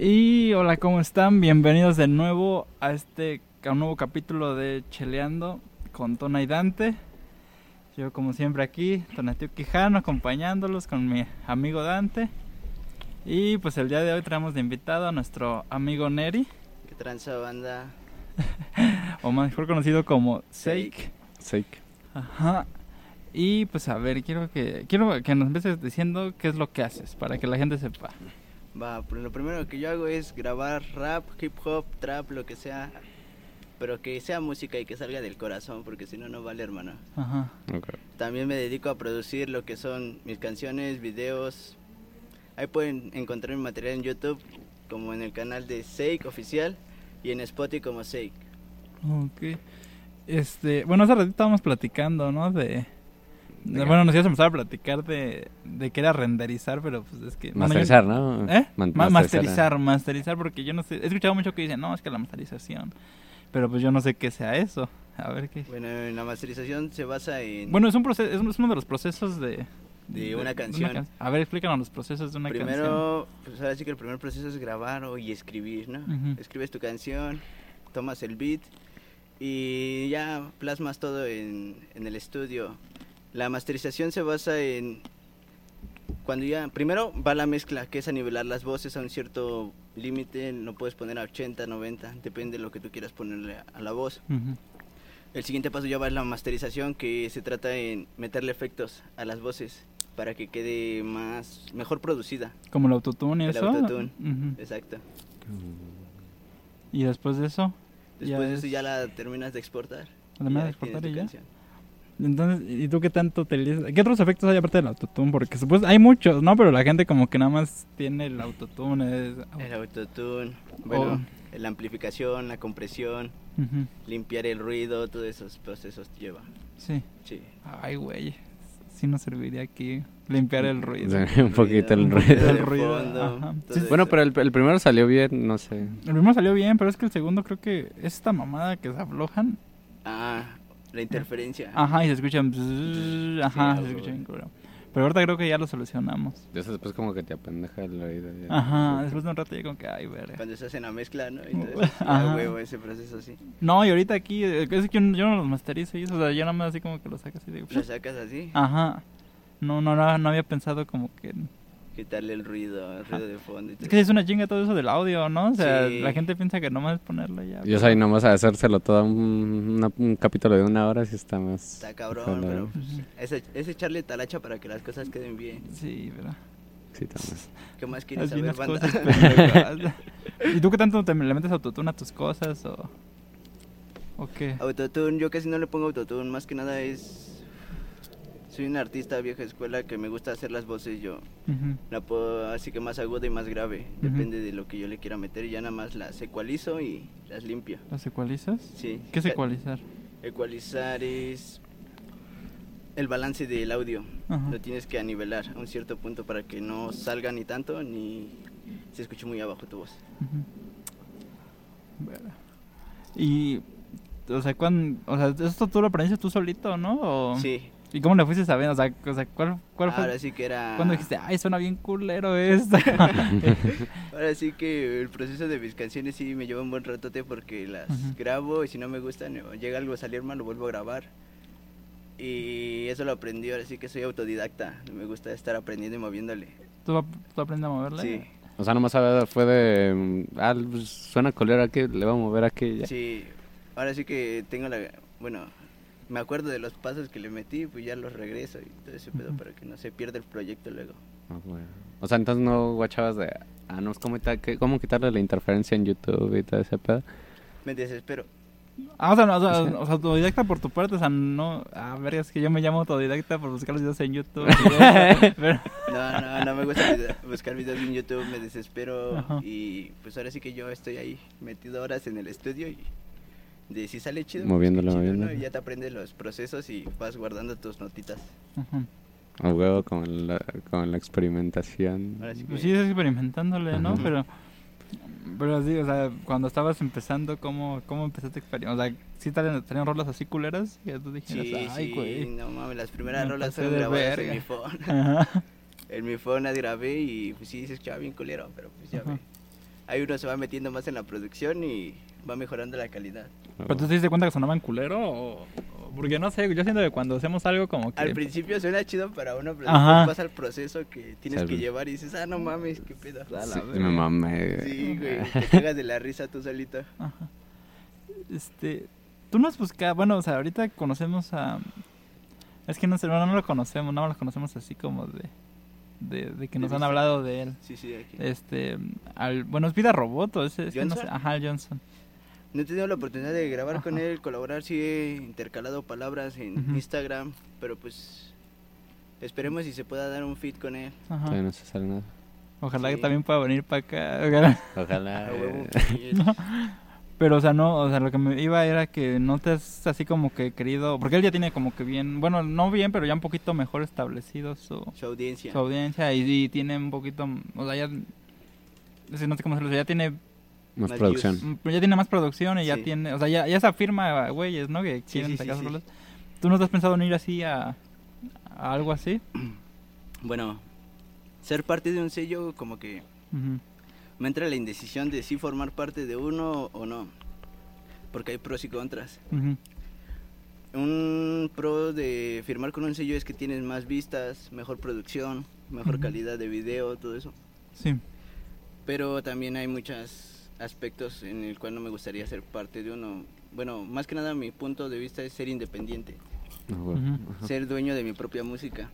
Y hola, ¿cómo están? Bienvenidos de nuevo a este a un nuevo capítulo de Cheleando con Tona y Dante. Yo como siempre aquí, Tonatio Quijano, acompañándolos con mi amigo Dante. Y pues el día de hoy traemos de invitado a nuestro amigo Neri, ¿Qué tranza banda? o mejor conocido como Seik. Seik. Ajá. Y pues a ver, quiero que quiero que nos empieces diciendo qué es lo que haces para que la gente sepa. Va, pues lo primero que yo hago es grabar rap, hip hop, trap, lo que sea. Pero que sea música y que salga del corazón, porque si no, no vale, hermano. Ajá. Ok. También me dedico a producir lo que son mis canciones, videos. Ahí pueden encontrar mi material en YouTube, como en el canal de Seik Oficial y en Spotify como Seik. Ok. Este, bueno, hace ratito estábamos platicando, ¿no? De. Bueno, nos ibas a empezar a platicar de, de que era renderizar, pero pues es que... bueno, yo- Masterizar, ¿no? ¿Eh? Man- Ma- masterizar, masterizar, porque yo no sé, he escuchado mucho que dicen, no, es que la masterización, pero pues yo no sé qué sea eso. A ver qué... Bueno, en la masterización se basa en... Bueno, es un proceso, es, es uno de los procesos de... De una canción. can- a ver, explícanos los procesos de una canción. Primero, pues ahora sí que el primer proceso es grabar o, y escribir, ¿no? Ujú. Escribes tu canción, tomas el beat y ya plasmas todo en, en el estudio. La masterización se basa en cuando ya, primero va la mezcla, que es a nivelar las voces a un cierto límite, no puedes poner a 80, 90, depende de lo que tú quieras ponerle a- a la voz. El siguiente paso ya va la masterización, que se trata en meterle efectos a las voces para que quede más mejor producida. Como el autotune y El eso. autotune. Exacto. Y después de eso... Después de eso es- ya la terminas de exportar. ¿La terminas de exportar y ya? Entonces, ¿y tú qué tanto utilizas? ¿Qué otros efectos hay aparte del autotune? Porque supuesto, hay muchos, ¿no? Pero la gente como que nada más tiene el autotune. es- El autotune, bueno, Oh. la amplificación, la compresión, limpiar el ruido, todos esos procesos lleva. Sí. Sí. Ay, güey. Sí nos serviría aquí limpiar el ruido. Un poquito el ruido. el ruido, Sí, Bueno, pero el, el primero salió bien, no sé. El primero salió bien, pero es que el segundo creo que es esta mamada que se aflojan. Ah, la interferencia. Ajá, y se escuchan. bzzz, Ajá, Sí, se escuchan culero. Pero ahorita creo que ya lo solucionamos. De eso después como que te apendeja el oído. ya. Ajá, después de un rato ya como que, ay, verga. Cuando se hace la mezcla, ¿no? Y todo eso, sí, Ajá. a huevo, ese proceso así. No, y ahorita aquí, eh, es que yo, yo no los masterizo y eso, o sea, yo nada más así como que lo saco así de... Lo sacas así, Ajá. No, no, no, no había pensado como que... quitarle el ruido, el ruido de fondo y todo Es que es una chinga todo eso del audio, ¿no? O sea, Sí. la gente piensa que nomás ponerlo y ya. Yo soy nomás a hacérselo todo un, una- un capítulo de una hora si está más... Está cabrón, pero pues, es, es echarle talacha para que las cosas queden bien. Sí, ¿verdad? Sí, también. ¿Qué más quieres Así saber, banda? cosas pendejas. ¿Y tú qué tanto te le metes autotune a tus cosas o...? ¿O qué? Autotune, yo casi no le pongo autotune, más que nada es... Soy un artista vieja escuela que me gusta hacer las voces yo. La puedo así que más aguda y más grave, depende de lo que yo le quiera meter y ya nada más las ecualizo y las limpio. ¿Las ecualizas? Sí. ¿Qué es Ca- ecualizar? Ecualizar es el balance del audio. Lo tienes que anivelar a un cierto punto para que no salga ni tanto ni se escuche muy abajo tu voz. Verga. Y... O sea, ¿cuándo, o sea, esto tú lo aprendiste tú solito, ¿no? O- Sí. ¿Y cómo le fuiste sabiendo? O sea, o sea ¿cuál, cuál fue? Ahora sí que era... ¿Cuándo dijiste, ay, suena bien culero esto? Ahora sí que el proceso de mis canciones sí me lleva un buen ratote porque las Ujú. grabo y si no me gustan o llega algo a salir mal lo vuelvo a grabar. Y eso lo aprendí, ahora sí que soy autodidacta. Me gusta estar aprendiendo y moviéndole. ¿Tú, tú aprendes a moverle? Sí, O sea, nomás sabe- fue de... mm, Ah, suena colero aquí, le vamos a mover aquí ya. sí. Ahora sí que tengo la... Bueno, me acuerdo de los pasos que le metí, pues ya los regreso y todo ese pedo para que no se pierda el proyecto luego. Ah, bueno. O sea, entonces no guachabas de... Ah, no, ¿cómo, ¿cómo quitarle la interferencia en YouTube y todo ese pedo? Me desespero. Ah, o sea, no, o sea, o sea, autodidacta por tu parte, o sea, no... Ah, verga, es que yo me llamo autodidacta por buscar los videos en YouTube. Pero- No, no, no me gusta buscar videos en YouTube, me desespero Ajá. y pues ahora sí que yo estoy ahí metido horas en el estudio y de si sale chido, pues, Moviéndolo, qué chido, ¿no? moviéndolo. Y ya te aprendes los procesos y vas guardando tus notitas. Ujú. A huevo con la, con la experimentación. Ahora sí que Pues sí, es experimentándole, ¿no? Ajá. Pero... Pero sí, o sea, cuando estabas empezando, ¿cómo, cómo empezaste a experimentar? O sea, ¿sí tenían, tenían rolas así culeras? Y tú dijeras, sí, ay, sí, güey. no mames, las primeras Me rolas fueron grabadas en mi phone. Ajá. en mi phone las grabé y pues sí se escuchaba bien culero, pero pues ya Ajá. ve. ahí uno se va metiendo más en la producción y va mejorando la calidad. ¿Pero tú te diste cuenta que sonaban culero o...? o- Porque no sé, yo siento que cuando hacemos algo como que... Al principio suena chido para uno, pero Ajá. después pasa el proceso que tienes que llevar y dices, ah, no mames, qué pedo. A la Sí, me mamé. Sí, güey, te cagas de la risa tú solito. Ajá. Este, tú nos buscas, bueno, o sea, ahorita conocemos a... Es que no sé, bueno, no lo conocemos, no lo conocemos así como de... De, de que nos han hablado de él. Sí, sí, aquí. Este, al, bueno, es Vida Roboto, ese, es que no sé, ¿Johnson? ajá, el Johnson. No he tenido la oportunidad de grabar con él, colaborar, sí he intercalado palabras en. Instagram, pero pues esperemos si se pueda dar un fit con él. Ajá. Todavía no se sale nada. Ojalá Sí. que también pueda venir para acá. ojalá. Ojalá. Eh, Pero, o sea, no, o sea, lo que me iba era que no te has así como que querido, porque él ya tiene como que bien, bueno, no bien, pero ya un poquito mejor establecido su, Su audiencia. su audiencia y, y tiene un poquito, o sea, ya, no sé cómo decirlo, ya tiene, Más producción. mm, ya tiene más producción y ya Sí. tiene, o sea, ya, ya se afirma, güeyes, ¿no? Que quieren sí, sacar sí, sí. rolas. ¿Tú no te has pensado en ir así a, a algo así? Bueno, ser parte de un sello como que me entra la indecisión de si formar parte de uno o no. Porque hay pros y contras. Un pro de firmar con un sello es que tienes más vistas, mejor producción, mejor calidad de video, todo eso. Sí, Pero también hay muchos aspectos en el cual no me gustaría ser parte de uno. Bueno, más que nada mi punto de vista es ser independiente, Ah, güey. Ujú. Ajá. ser dueño de mi propia música.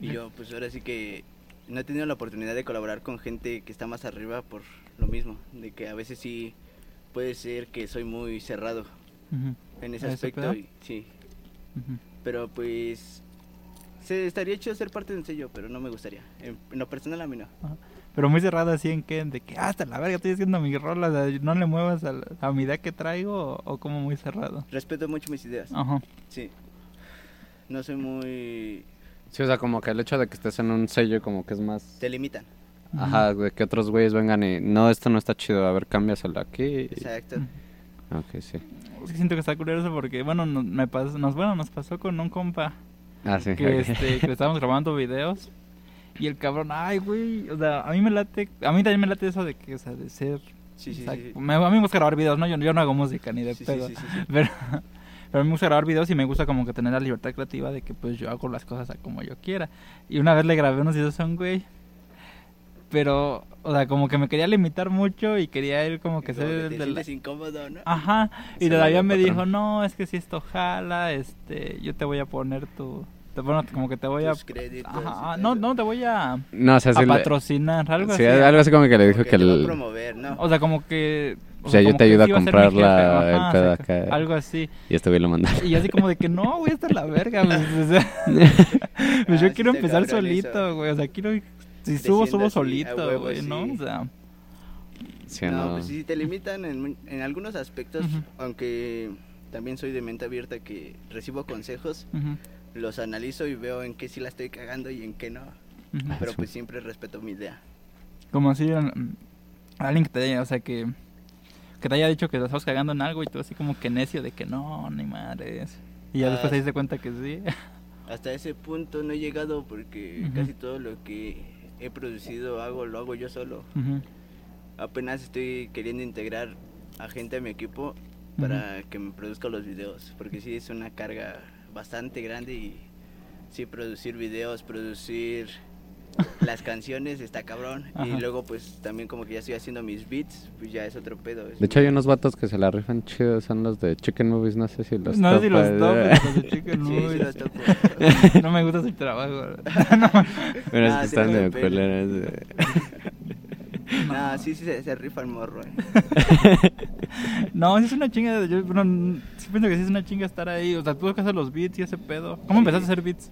Y yo pues ahora sí que no he tenido la oportunidad de colaborar con gente que está más arriba por lo mismo, de que a veces sí puede ser que soy muy cerrado ujú, en ese ¿A ese aspecto. Y, sí, ujú. pero pues se estaría hecho ser parte de un sello, pero no me gustaría. En, en lo personal a mí no. Pero muy cerrada así en que, de que "Ah, hasta la verga estoy haciendo mi rola, o sea, no le muevas a, la- a mi idea que traigo o, o como muy cerrado. Respeto mucho mis ideas. Ajá. Sí. No soy muy... Sí, o sea, como que el hecho de que estés en un sello como que es más... Te limitan. Ajá, de que otros güeyes vengan y... No, esto no está chido, a ver, cámbiaselo aquí. Exacto. Ok, sí. Siento que está curioso porque, bueno, nos, me pasó, nos, bueno, nos pasó con un compa Ah, sí. que, este, que estábamos grabando videos y el cabrón, ay, güey, o sea, a mí me late, a mí también me late eso de que, o sea, de ser... Sí, sí, o sea, sí. me- a mí me gusta grabar videos, ¿no? Yo, yo no hago música ni de pedo. sí, sí, sí. Pero, pero a mí me gusta grabar videos y me gusta como que tener la libertad creativa de que pues yo hago las cosas a como yo quiera. Y una vez le grabé unos videos a un güey, pero, o sea, como que me quería limitar mucho y quería ir como que Como ser que el te de la- incómodo, ¿no? Ajá, y todavía me patrón. dijo, no, es que si esto jala, este, yo te voy a poner tu... Te, bueno, como que te voy a... Tus créditos y Ajá, todo no, no, te voy a, No, o sea, a le- patrocinar, algo sí, así. algo así como que le dijo que te el... promover, ¿no? O sea, como que... O sea, yo como te que ayudo a comprar jefe, la- el pedo o sea, acá. Algo así. Y este güey lo mandó. Y yo así como de que no, güey, esta es la verga. Pues, o sea, pues yo Ah, quiero empezar cabrón solito, güey. O sea, quiero... Si Te subo, subo así, solito, güey, ¿no? O sea... Sí, no, no. pues sí, te limitan en, mu- en algunos aspectos, aunque también soy de mente abierta que recibo consejos, ujú, los analizo y veo en qué sí la estoy cagando y en qué no. Pero pues siempre respeto mi idea. Como así, mm, alguien que te haya, o sea, que, que te haya dicho que la estás cagando en algo y tú así como que necio de que no, ni madres. Y ya Ah. después te diste cuenta que sí. Hasta ese punto no he llegado porque casi todo lo que he producido hago lo hago yo solo. Apenas estoy queriendo integrar a gente a mi equipo para que me produzca los videos, porque sí es una carga bastante grande y sí producir videos, producir las canciones está cabrón Ajá. y luego pues también como que ya estoy haciendo mis beats, pues ya es otro pedo. es De hecho, hay unos vatos que se la rifan chidos, son los de Chicken Movies, no sé si los no sé si los topas, los de Chicken Sí, sí Movies. los topo. No me gusta su trabajo. Pero es Ah, que están de culeros. eh. Nah, sí, sí se, se rifa el morro. eh. No, sí es una chinga. Yo bueno, sí pienso que sí es una chinga estar ahí. O sea, tuve que hacer los beats y ese pedo. ¿Cómo Sí. empezaste a hacer beats?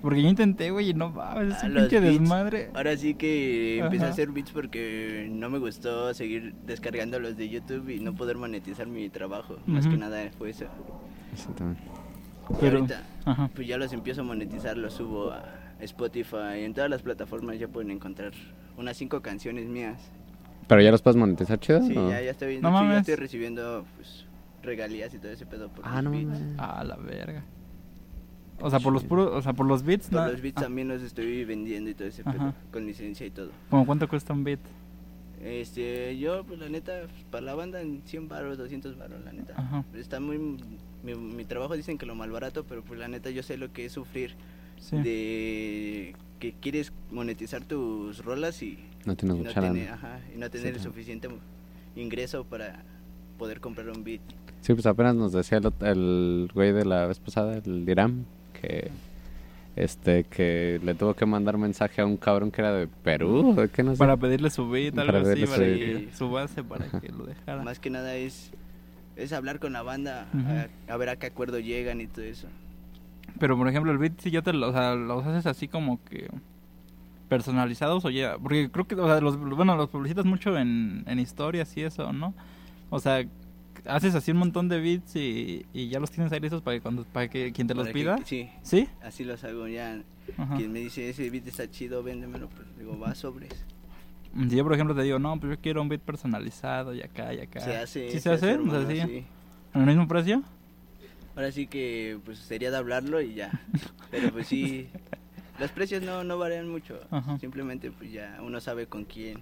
Porque yo intenté, güey, y no mames, es Ah, un los pinche beats. desmadre. Ahora sí que empecé a hacer beats porque no me gustó seguir descargando los de YouTube y no poder monetizar mi trabajo. Más que nada fue eso. Y Pero- ahorita Ajá. pues ya los empiezo a monetizar, los subo a Spotify, en todas las plataformas ya pueden encontrar unas cinco canciones mías. Pero ya los puedes monetizar chido. Sí, ¿o? ya, ya estoy viendo, No ya estoy recibiendo pues regalías y todo ese pedo por Ah, los no beats. mames. A la verga. O sea, por los puros, o sea, por los beats, Por ¿no? los beats Ah, también los estoy vendiendo y todo ese Ajá. pedo, con licencia y todo. ¿Cómo cuánto cuesta un beat? Este, yo, pues la neta, para la banda en 100 baros, 200 baros, la neta. Ajá. Está muy. Mi, mi trabajo dicen que lo malbarato, pero pues la neta yo sé lo que es sufrir Sí. de que quieres monetizar tus rolas y, No tienes y no mucha tener, lana. ajá, y no tener el suficiente ingreso para poder comprar un beat. Sí, pues apenas nos decía el, el güey de la vez pasada, el Diram, que este que le tuvo que mandar mensaje a un cabrón que era de Perú, ¿de qué no sé? Para pedirle su beat, algo Para así, pedirle para su que, beat. su base para que lo dejara. Más que nada es es hablar con la banda, a ver a qué acuerdo llegan y todo eso. Pero por ejemplo, el beat si yo te lo, o sea, los haces así como que personalizados o ya, porque creo que o sea, los bueno, los publicitas mucho en, en historias y eso, ¿no? O sea, haces así un montón de beats y, y ya los tienes ahí listos para que cuando para que quien te los Para que- pida. sí, ¿Sí? así los hago ya. Ajá. Quien me dice ese beat está chido, véndemelo, pues digo, va sobres. Si yo por ejemplo te digo, "No, pues yo quiero un beat personalizado y acá y acá." Se hace. ¿Sí se, hace? O sea, hermano, sí. sí. ¿En el mismo precio? Ahora sí que pues sería de hablarlo y ya. Pero pues sí, los precios no, no varían mucho. Ajá. Simplemente pues ya uno sabe con quién,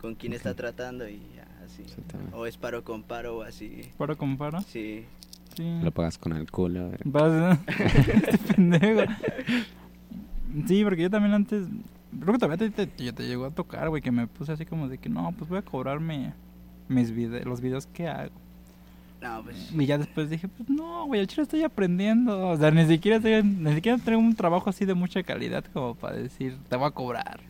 con quién está tratando y ya así. O es paro con paro o así. ¿Paro con paro? Sí. Sí. Lo pagas con el culo. eh. Vas, este pendejo. Sí, porque yo también antes. Creo que también te, te, te llegó a tocar, güey, que me puse así como de que no, pues voy a cobrarme mis vide los videos que hago. No, pues Y ya después dije, pues no, güey, al chile estoy aprendiendo. O sea, ni siquiera, estoy- ni siquiera tengo un trabajo así de mucha calidad como para decir, te voy a cobrar.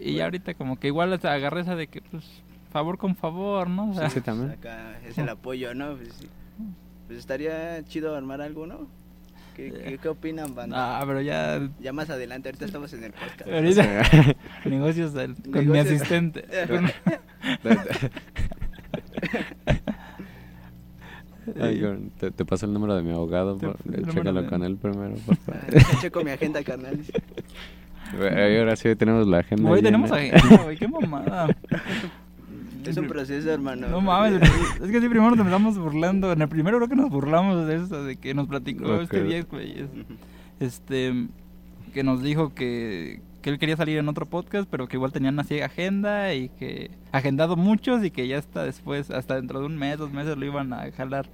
Y ya ahorita como que igual hasta agarré esa de que, pues, favor con favor, ¿no? O sea, Sí, sí, también. acá es el apoyo, ¿no? Pues. Pues estaría chido armar algo, ¿no? ¿Qué, qué, qué opinan, banda? Ah, pero ya... Ya más adelante, ahorita estamos en el podcast. Ahorita... Negocios del- con mi asistente. Ay, te, te paso el número de mi abogado. Por- número Chécalo de- con él primero, por favor. Checo mi agenda, carnal. Güey, ahora sí tenemos la agenda. Güey, llena. tenemos agenda, güey, qué mamada. Es un proceso, hermano. No mames, es que sí, primero nos empezamos burlando. En el primero creo que nos burlamos de eso, de que nos platicó este viejo, güey. es- Ujú. Este, que nos dijo que, que él quería salir en otro podcast, pero que igual tenían así agenda y que agendado muchos y que ya hasta después, hasta dentro de un mes, dos meses lo iban a jalar.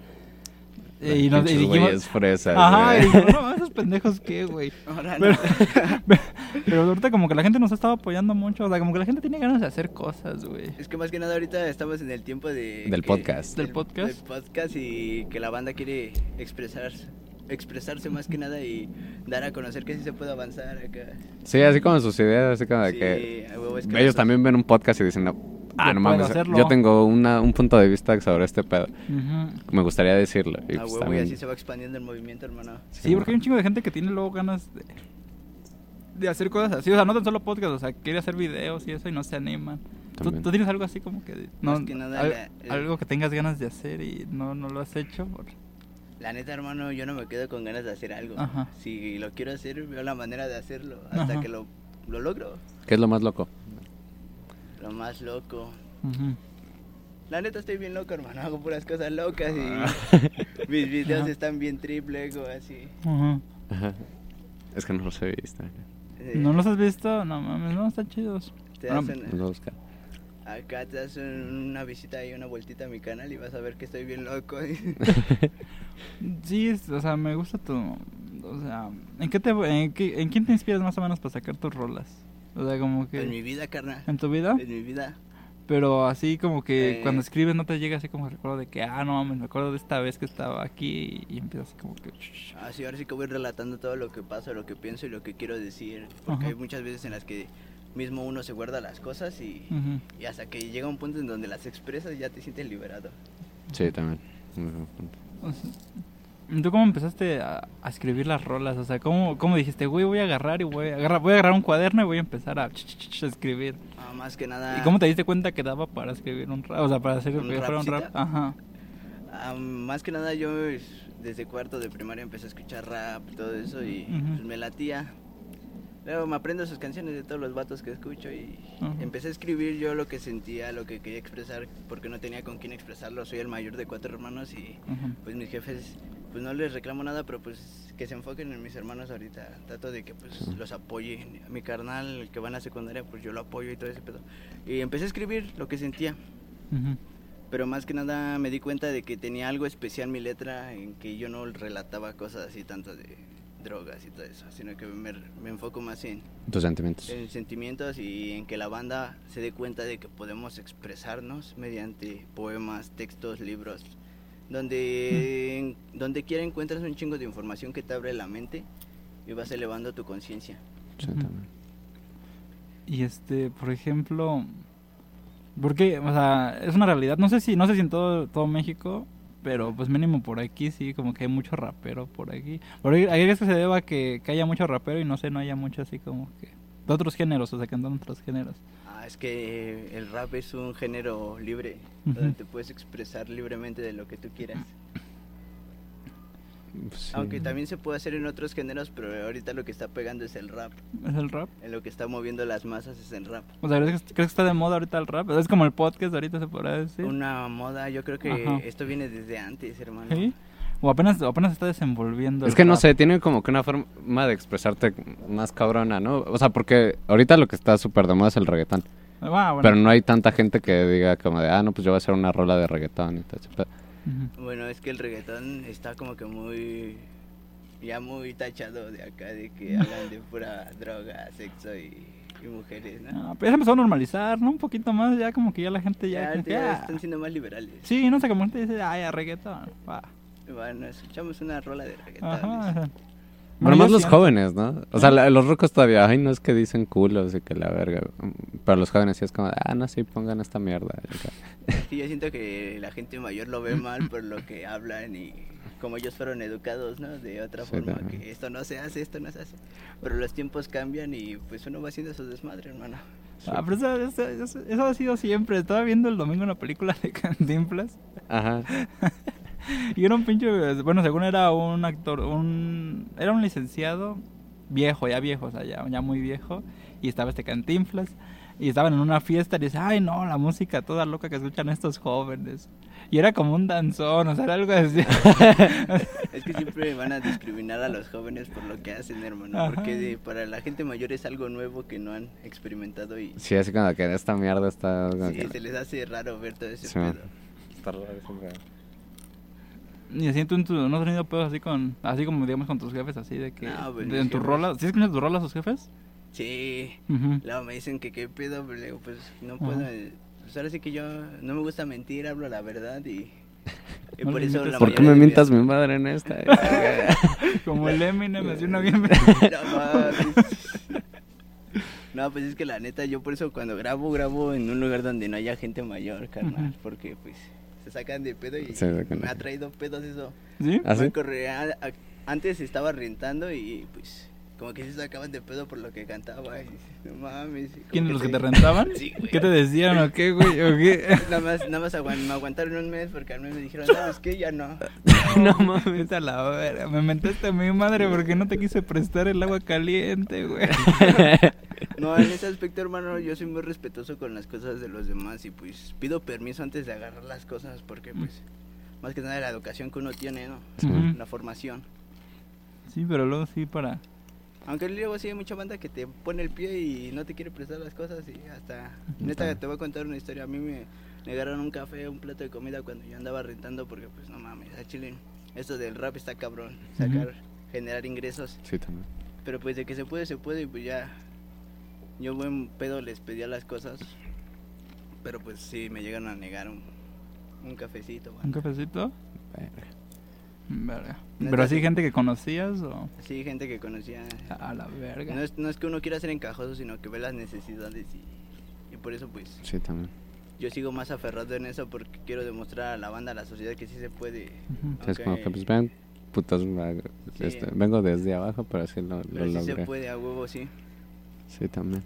Ay, y nos y dijimos, fresas, ajá, y no, esos pendejos qué, güey. Ahora Pero, no. pero ahorita como que la gente nos ha estado apoyando mucho, o sea, como que la gente tiene ganas de hacer cosas, güey. Es que más que nada ahorita estamos en el tiempo de... Del que- podcast. ¿Del podcast? Del podcast y que la banda quiere expresarse, expresarse más que nada y dar a conocer que sí se puede avanzar acá. Sí, así como sus ideas, así como de Sí, que... es que Ellos también ven un podcast y dicen, no, ah, Yo no mames, hacerlo. yo tengo una, un punto de vista sobre este pedo. Me gustaría decirlo. Y pues huevo, y así se va expandiendo el movimiento, hermano. Sí, porque hay un chingo de gente que tiene luego ganas de, de hacer cosas así. O sea, no tan solo podcast, o sea, quiere hacer videos y eso y no se animan. ¿Tú, tienes algo así como que... No, Más que nada al- la- el- algo que tengas ganas de hacer y no, no lo has hecho. por- La neta, hermano, yo no me quedo con ganas de hacer algo. Ajá. Si lo quiero hacer, veo la manera de hacerlo hasta Ajá. que lo, lo logro. ¿Qué es lo más loco? Lo más loco. La neta estoy bien loco, hermano. Hago puras cosas locas y mis videos Ah. Ajá. están bien triple o así. Ajá. Es que no los he visto. ¿No los has visto? No mames, no, están chidos. Te Bueno, hacen- Los. Acá te das un- una visita y una vueltita a mi canal y vas a ver que estoy bien loco. Sí, o sea, me gusta tu... O sea, ¿en, qué te, en, qué- ¿en quién te inspiras más o menos para sacar tus rolas? O sea, como que... en mi vida, carnal. ¿En tu vida? En mi vida. Pero así como que Eh. cuando escribes no te llega así como recuerdo de que, ah, no mames, me acuerdo de esta vez que estaba aquí y, y empiezas así como que... Así ahora sí que voy relatando todo lo que pasa, lo que pienso y lo que quiero decir. Porque Ajá. hay muchas veces en las que mismo uno se guarda las cosas y, Ujú. y hasta que llega un punto en donde las expresas ya te sientes liberado. Sí, también. ¿Tú cómo empezaste a, a escribir las rolas? O sea, ¿cómo, cómo dijiste, güey, voy a agarrar y voy a agarrar, voy a agarrar un cuaderno y voy a empezar a, ch- ch- ch- a escribir? Ah, más que nada. ¿Y cómo te diste cuenta que daba para escribir un rap? O sea, para hacer ¿Un que fuera un rap. Ajá. Ah, más que nada yo pues, desde cuarto de primaria empecé a escuchar rap y todo eso y Ujú. pues, me latía. Luego me aprendo sus canciones de todos los vatos que escucho y empecé a escribir yo lo que sentía, lo que quería expresar, porque no tenía con quién expresarlo. Soy el mayor de cuatro hermanos y pues mis jefes pues no les reclamo nada, pero pues que se enfoquen en mis hermanos ahorita. Trato de que pues los apoye. Mi carnal, el que va a la secundaria, pues yo lo apoyo y todo ese pedo. Y empecé a escribir lo que sentía. Pero más que nada me di cuenta de que tenía algo especial mi letra en que yo no relataba cosas así tanto de drogas y todo eso, sino que me, me enfoco más en, Tus sentimientos. en sentimientos y en que la banda se dé cuenta de que podemos expresarnos mediante poemas, textos, libros, donde donde quiera encuentras un chingo de información que te abre la mente y vas elevando tu conciencia. Y este, por ejemplo, porque, o sea, es una realidad, no sé si, no sé si en todo, todo México, pero pues mínimo por aquí sí, como que hay mucho rapero por aquí. Por ahí, ahí es que se deba a que, que haya mucho rapero y no sé, no haya mucho así como que de otros géneros, o sea, que andan otros géneros. Ah, es que el rap es un género libre, donde te puedes expresar libremente de lo que tú quieras. Sí. Aunque también se puede hacer en otros géneros, pero ahorita lo que está pegando es el rap. ¿Es el rap? En lo que está moviendo las masas es el rap. O sea, ¿crees que, crees que está de moda ahorita el rap? Es como el podcast ahorita se podrá decir. Una moda, yo creo que Ajá. esto viene desde antes, hermano. ¿Sí? O apenas, o apenas se está desenvolviendo. Es que no rap. sé, tiene como que una forma de expresarte más cabrona, ¿no? O sea, porque ahorita lo que está súper de moda es el reggaetón. Ah, bueno. Pero no hay tanta gente que diga como de, ah, no, pues yo voy a hacer una rola de reggaetón y todo Bueno, es que el reggaetón está como que muy. Ya muy tachado de acá, de que hablan de pura droga, sexo y, y mujeres, ¿no? Ah, pero ya empezó a normalizar, ¿no? Un poquito más, ya como que ya la gente ya... ya, que, ya ah. están siendo más liberales. Sí, no sé, como gente dice, ay, a reggaetón. va. Bueno, escuchamos una rola de reggaetón. Ajá. Pero Bueno, más los jóvenes, ¿no? O sea, la- los rocos todavía, ay, no es que dicen culos y que la verga. Pero los jóvenes sí es como, ah, no, sí, pongan esta mierda. Sí, yo siento que la gente mayor lo ve mal por lo que hablan y como ellos fueron educados, ¿no? De otra Sí, forma, también. que esto no se hace, esto no se hace. Pero los tiempos cambian y pues uno va haciendo su desmadre, hermano. Ah, pero eso, eso- eso- eso ha sido siempre. Estaba viendo el domingo una película de Cantinflas. Ajá. Y era un pinche. Bueno, según era un actor. un Era un licenciado viejo, ya viejo, o sea, ya, ya muy viejo. Y estaba este Cantinflas. Y estaban en una fiesta y dice: Ay, no, la música toda loca que escuchan estos jóvenes. Y era como un danzón, o sea, era algo así. Es que siempre van a discriminar a los jóvenes por lo que hacen, hermano. Ajá. Porque de- para la gente mayor es algo nuevo que no han experimentado y Sí, así como que esta mierda está... sí, que- se les hace raro ver todo ese Sí, pedo. está raro ese pedo. Y así tú, en tu- no has tenido pedos así con. Así como digamos con tus jefes, así de que. No, pues, de- en tus jefes. rolas. ¿Sí escuchas tus rolas a tus jefes? Sí. Luego me dicen que qué pedo, pero le digo, pues no puedo. eh, Pues ahora sí que yo no me gusta mentir, hablo la verdad y, y No por eso la ¿Por qué me mientas mi madre en esta? Como el Eminem, así una bien. No pues es que la neta, yo por eso cuando grabo, grabo en un lugar donde no haya gente mayor, carnal. Porque pues se sacan de pedo y me ha traído pedos eso. ¿Sí? ¿Ah, a- antes estaba rentando y pues como que se sacaban de pedo por lo que cantaba. Y, no mames. ¿Quiénes los que te rentaban? Sí, güey. ¿Qué te decían o qué, güey? ¿O qué? Nada más, nada más me aguantaron un mes porque al mes me dijeron, no, es que ya no. no mames. A la verga. Me mentaste a mi madre porque no te quise prestar el agua caliente, güey. No, en ese aspecto, hermano, yo soy muy respetuoso con las cosas de los demás y pues pido permiso antes de agarrar las cosas porque pues más que nada la educación que uno tiene, ¿no? La formación. Sí, pero luego sí para... Aunque luego sí hay mucha banda que te pone el pie y no te quiere prestar las cosas y hasta... Neta, te voy a contar una historia. A mí me negaron un café, un plato de comida cuando yo andaba rentando porque pues no mames, a Chile esto del rap está cabrón, sacar, generar ingresos. Sí, también. Pero pues de que se puede, se puede y pues ya. Yo buen pedo les pedía las cosas. Pero pues sí, me llegan a negar un, un cafecito. ¿Un cafecito? Verga. Verga. ¿Pero así sí. gente que conocías o...? Sí, gente que conocía. A la verga. No es, no es que uno quiera ser encajoso, sino que ve las necesidades y, y por eso pues Sí, también. yo sigo más aferrado en eso porque quiero demostrar a la banda, a la sociedad que sí se puede. Ujú. Sí, es como que, pues ven, Sí. este, vengo desde abajo, pero sí lo, lo Pero sí se logré. puede, a huevo, sí. Sí, también.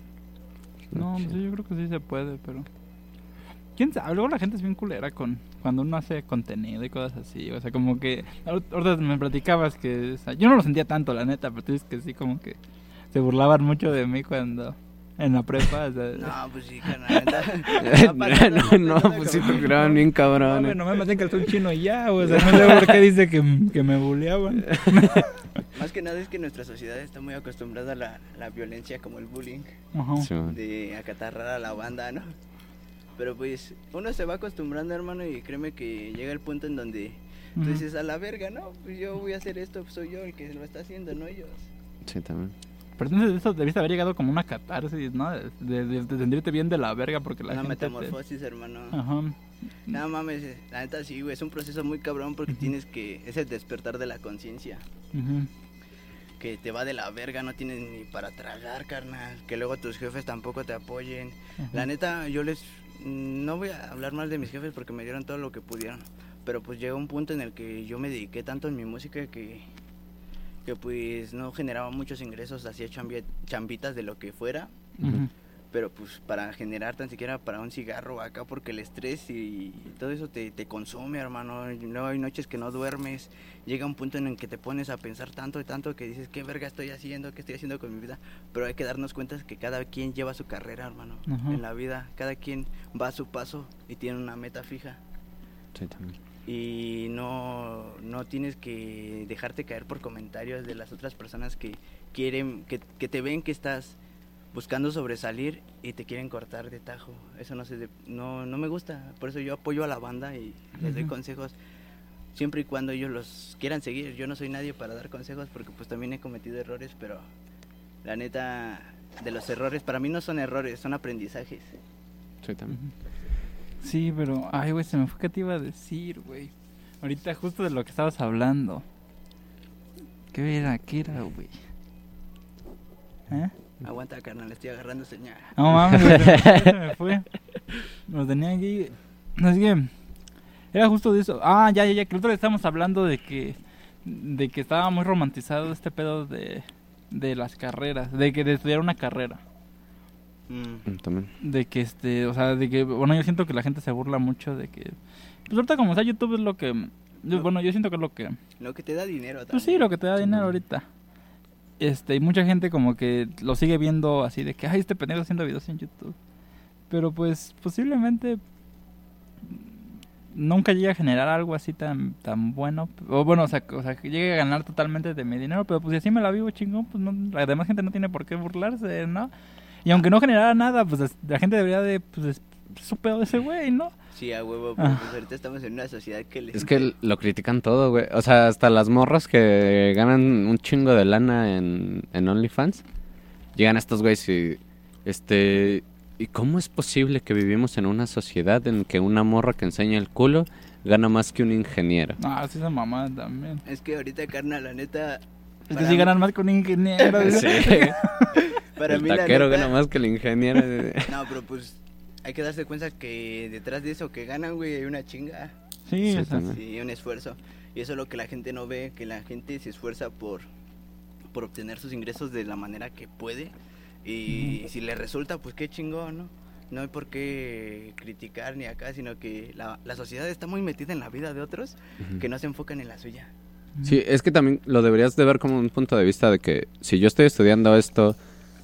No, Sí. pues yo creo que sí se puede, pero... ¿Quién sabe? Luego la gente es bien culera con cuando uno hace contenido y cosas así. O sea, como que... ahor- Ahorita me platicabas que... o sea, yo no lo sentía tanto, la neta, pero tú dices que sí, como que... Se burlaban mucho de mí cuando... En la prepa. o sea, No, pues sí, carnal. no, no, pues sí te tiraban bien No, cabrón. güey, no me maté en calzón chino y ya. O sea, no sé por qué dice que, que me bulleaban. Más que nada es que nuestra sociedad está muy acostumbrada a la, la violencia como el bullying, Ajá. Sí, de acatarrar a la banda, ¿no? Pero pues uno se va acostumbrando, hermano, y créeme que llega el punto en donde tú dices, a la verga, no, pues yo voy a hacer esto, pues soy yo el que lo está haciendo, no ellos. Sí, también. Pero entonces eso debiste haber llegado como una catarsis, ¿no? De, de- de sentirte bien de la verga porque la Una gente te- metamorfosis, hermano. Ajá. No mames, la neta sí, güey, es un proceso muy cabrón porque tienes que, es el despertar de la conciencia. Ujú. que te va de la verga, no tienes ni para tragar, carnal. Que luego tus jefes tampoco te apoyen. La neta, yo les. No voy a hablar mal de mis jefes porque me dieron todo lo que pudieron. Pero pues llegó un punto en el que yo me dediqué tanto en mi música que. Que pues no generaba muchos ingresos, hacía chambi- chambitas de lo que fuera. Pero pues para generar tan siquiera para un cigarro acá, porque el estrés y todo eso te, te consume, hermano. Y Luego hay noches que no duermes. Llega un punto en el que te pones a pensar tanto y tanto que dices, ¿qué verga estoy haciendo? ¿Qué estoy haciendo con mi vida? Pero hay que darnos cuenta que cada quien lleva su carrera, hermano, en la vida. Cada quien va a su paso y tiene una meta fija. Sí, también. Y no, no tienes que dejarte caer por comentarios de las otras personas que quieren, que, que te ven que estás buscando sobresalir y te quieren cortar de tajo. Eso no se de- no, no me gusta. Por eso yo apoyo a la banda y les doy consejos siempre y cuando ellos los quieran seguir. Yo no soy nadie para dar consejos porque pues también he cometido errores, pero la neta de los errores para mí no son errores, son aprendizajes. Sí, también. Sí, pero, ay, güey, se me fue que te iba a decir, güey. Ahorita justo de lo que estabas hablando. ¿Qué era? ¿Qué era, güey? ¿Eh? Aguanta, carnal, estoy agarrando señal. No mames, se me fue. Lo tenía aquí. No, es que era justo de eso. Ah, ya, ya, ya, que el otro día estábamos hablando de que de que estaba muy romantizado este pedo de de las carreras, de que de estudiar una carrera. Mm. Mm, También. de que este, o sea, de que bueno, yo siento que la gente se burla mucho de que pues ahorita como sea YouTube es lo que yo- bueno, yo siento que es lo que Lo que te da dinero también. pues sí, lo que te da dinero ahorita. Este, y mucha gente como que lo sigue viendo así de que ay, este pendejo haciendo videos en YouTube. Pero pues posiblemente nunca llegue a generar algo así tan tan bueno o bueno, o sea, o sea, que llegue a ganar totalmente de mi dinero, pero pues si así me la vivo chingón, pues no, la demás gente no tiene por qué burlarse, ¿no? Y aunque no generara nada, pues es- la gente debería de pues es, es un pedo de ese güey, ¿no? Sí, a huevo, Ah. pues ahorita estamos en una sociedad que les... Es que lo critican todo, güey. O sea, hasta las morras que ganan un chingo de lana en, en OnlyFans, llegan estos güeyes y, este, ¿y cómo es posible que vivimos en una sociedad en que una morra que enseña el culo gana más que un ingeniero? Ah, sí, esa mamá también. Es que ahorita, carnal, la neta... Es que sí ganan más con un ingeniero. Sí. Para el mí, taquero gana más que el ingeniero. No, pero pues hay que darse cuenta que detrás de eso que ganan, güey, hay una chinga. Sí, Sí. Sí, un esfuerzo. Y eso es lo que la gente no ve, que la gente se esfuerza por, por obtener sus ingresos de la manera que puede. Y si le resulta, pues qué chingón, ¿no? No hay por qué criticar ni acá, sino que la, la sociedad está muy metida en la vida de otros que no se enfocan en la suya. Sí, es que también lo deberías de ver como un punto de vista de que si yo estoy estudiando esto,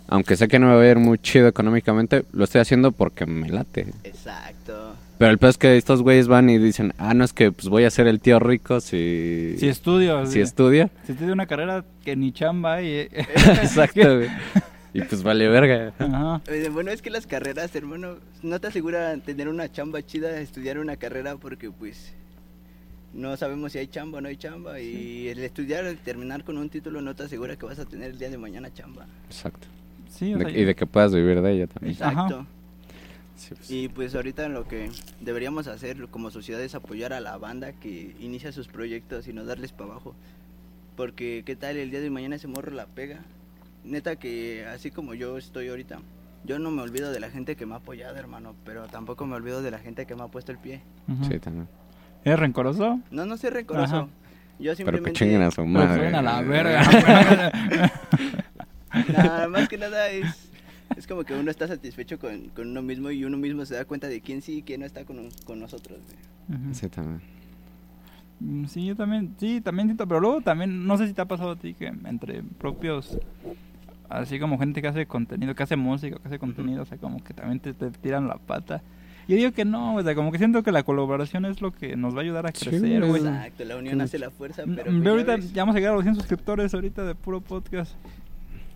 aunque sé que no me va a ir muy chido económicamente, lo estoy haciendo porque me late. Exacto. Pero el peor es que estos güeyes van y dicen, ah, no es que pues voy a ser el tío rico si, si estudio, si estudia. si estudio una carrera que ni chamba y... Exacto, güey. Y pues vale verga. Ajá. Eh, Bueno, es que las carreras, hermano, no te aseguran tener una chamba chida, estudiar una carrera, porque pues no sabemos si hay chamba o no hay chamba. Y el estudiar, el terminar con un título, no te asegura que vas a tener el día de mañana chamba. Exacto. Sí, o De- sea, y de que puedas vivir de ella también. Exacto. Sí, pues. Y pues ahorita lo que deberíamos hacer como sociedad es apoyar a la banda que inicia sus proyectos y no darles para abajo. Porque qué tal el día de mañana ese morro la pega. Neta que así como yo estoy ahorita, yo no me olvido de la gente que me ha apoyado, hermano, pero tampoco me olvido de la gente que me ha puesto el pie. Ujú. Sí, también. ¿Eres rencoroso? No, no soy rencoroso. Ajá. Yo Pero que simplemente... chinguen a su Pero madre. fueron a la verga. Nada, más que nada es... Es como que uno está satisfecho con, con uno mismo y uno mismo se da cuenta de quién sí y quién no está con, con nosotros. Sí, también. Mm, Sí, yo también, sí, también siento, pero luego también, no sé si te ha pasado a ti que entre propios así como gente que hace contenido, que hace música, que hace contenido, o sea, como que también te, te tiran la pata. Yo digo que no, o sea, como que siento que la colaboración es lo que nos va a ayudar a Sí, crecer, güey. güey. Exacto, la unión hace la fuerza, Mm, pero ve pues, ahorita ya vamos a llegar a los 100 suscriptores ahorita de puro podcast.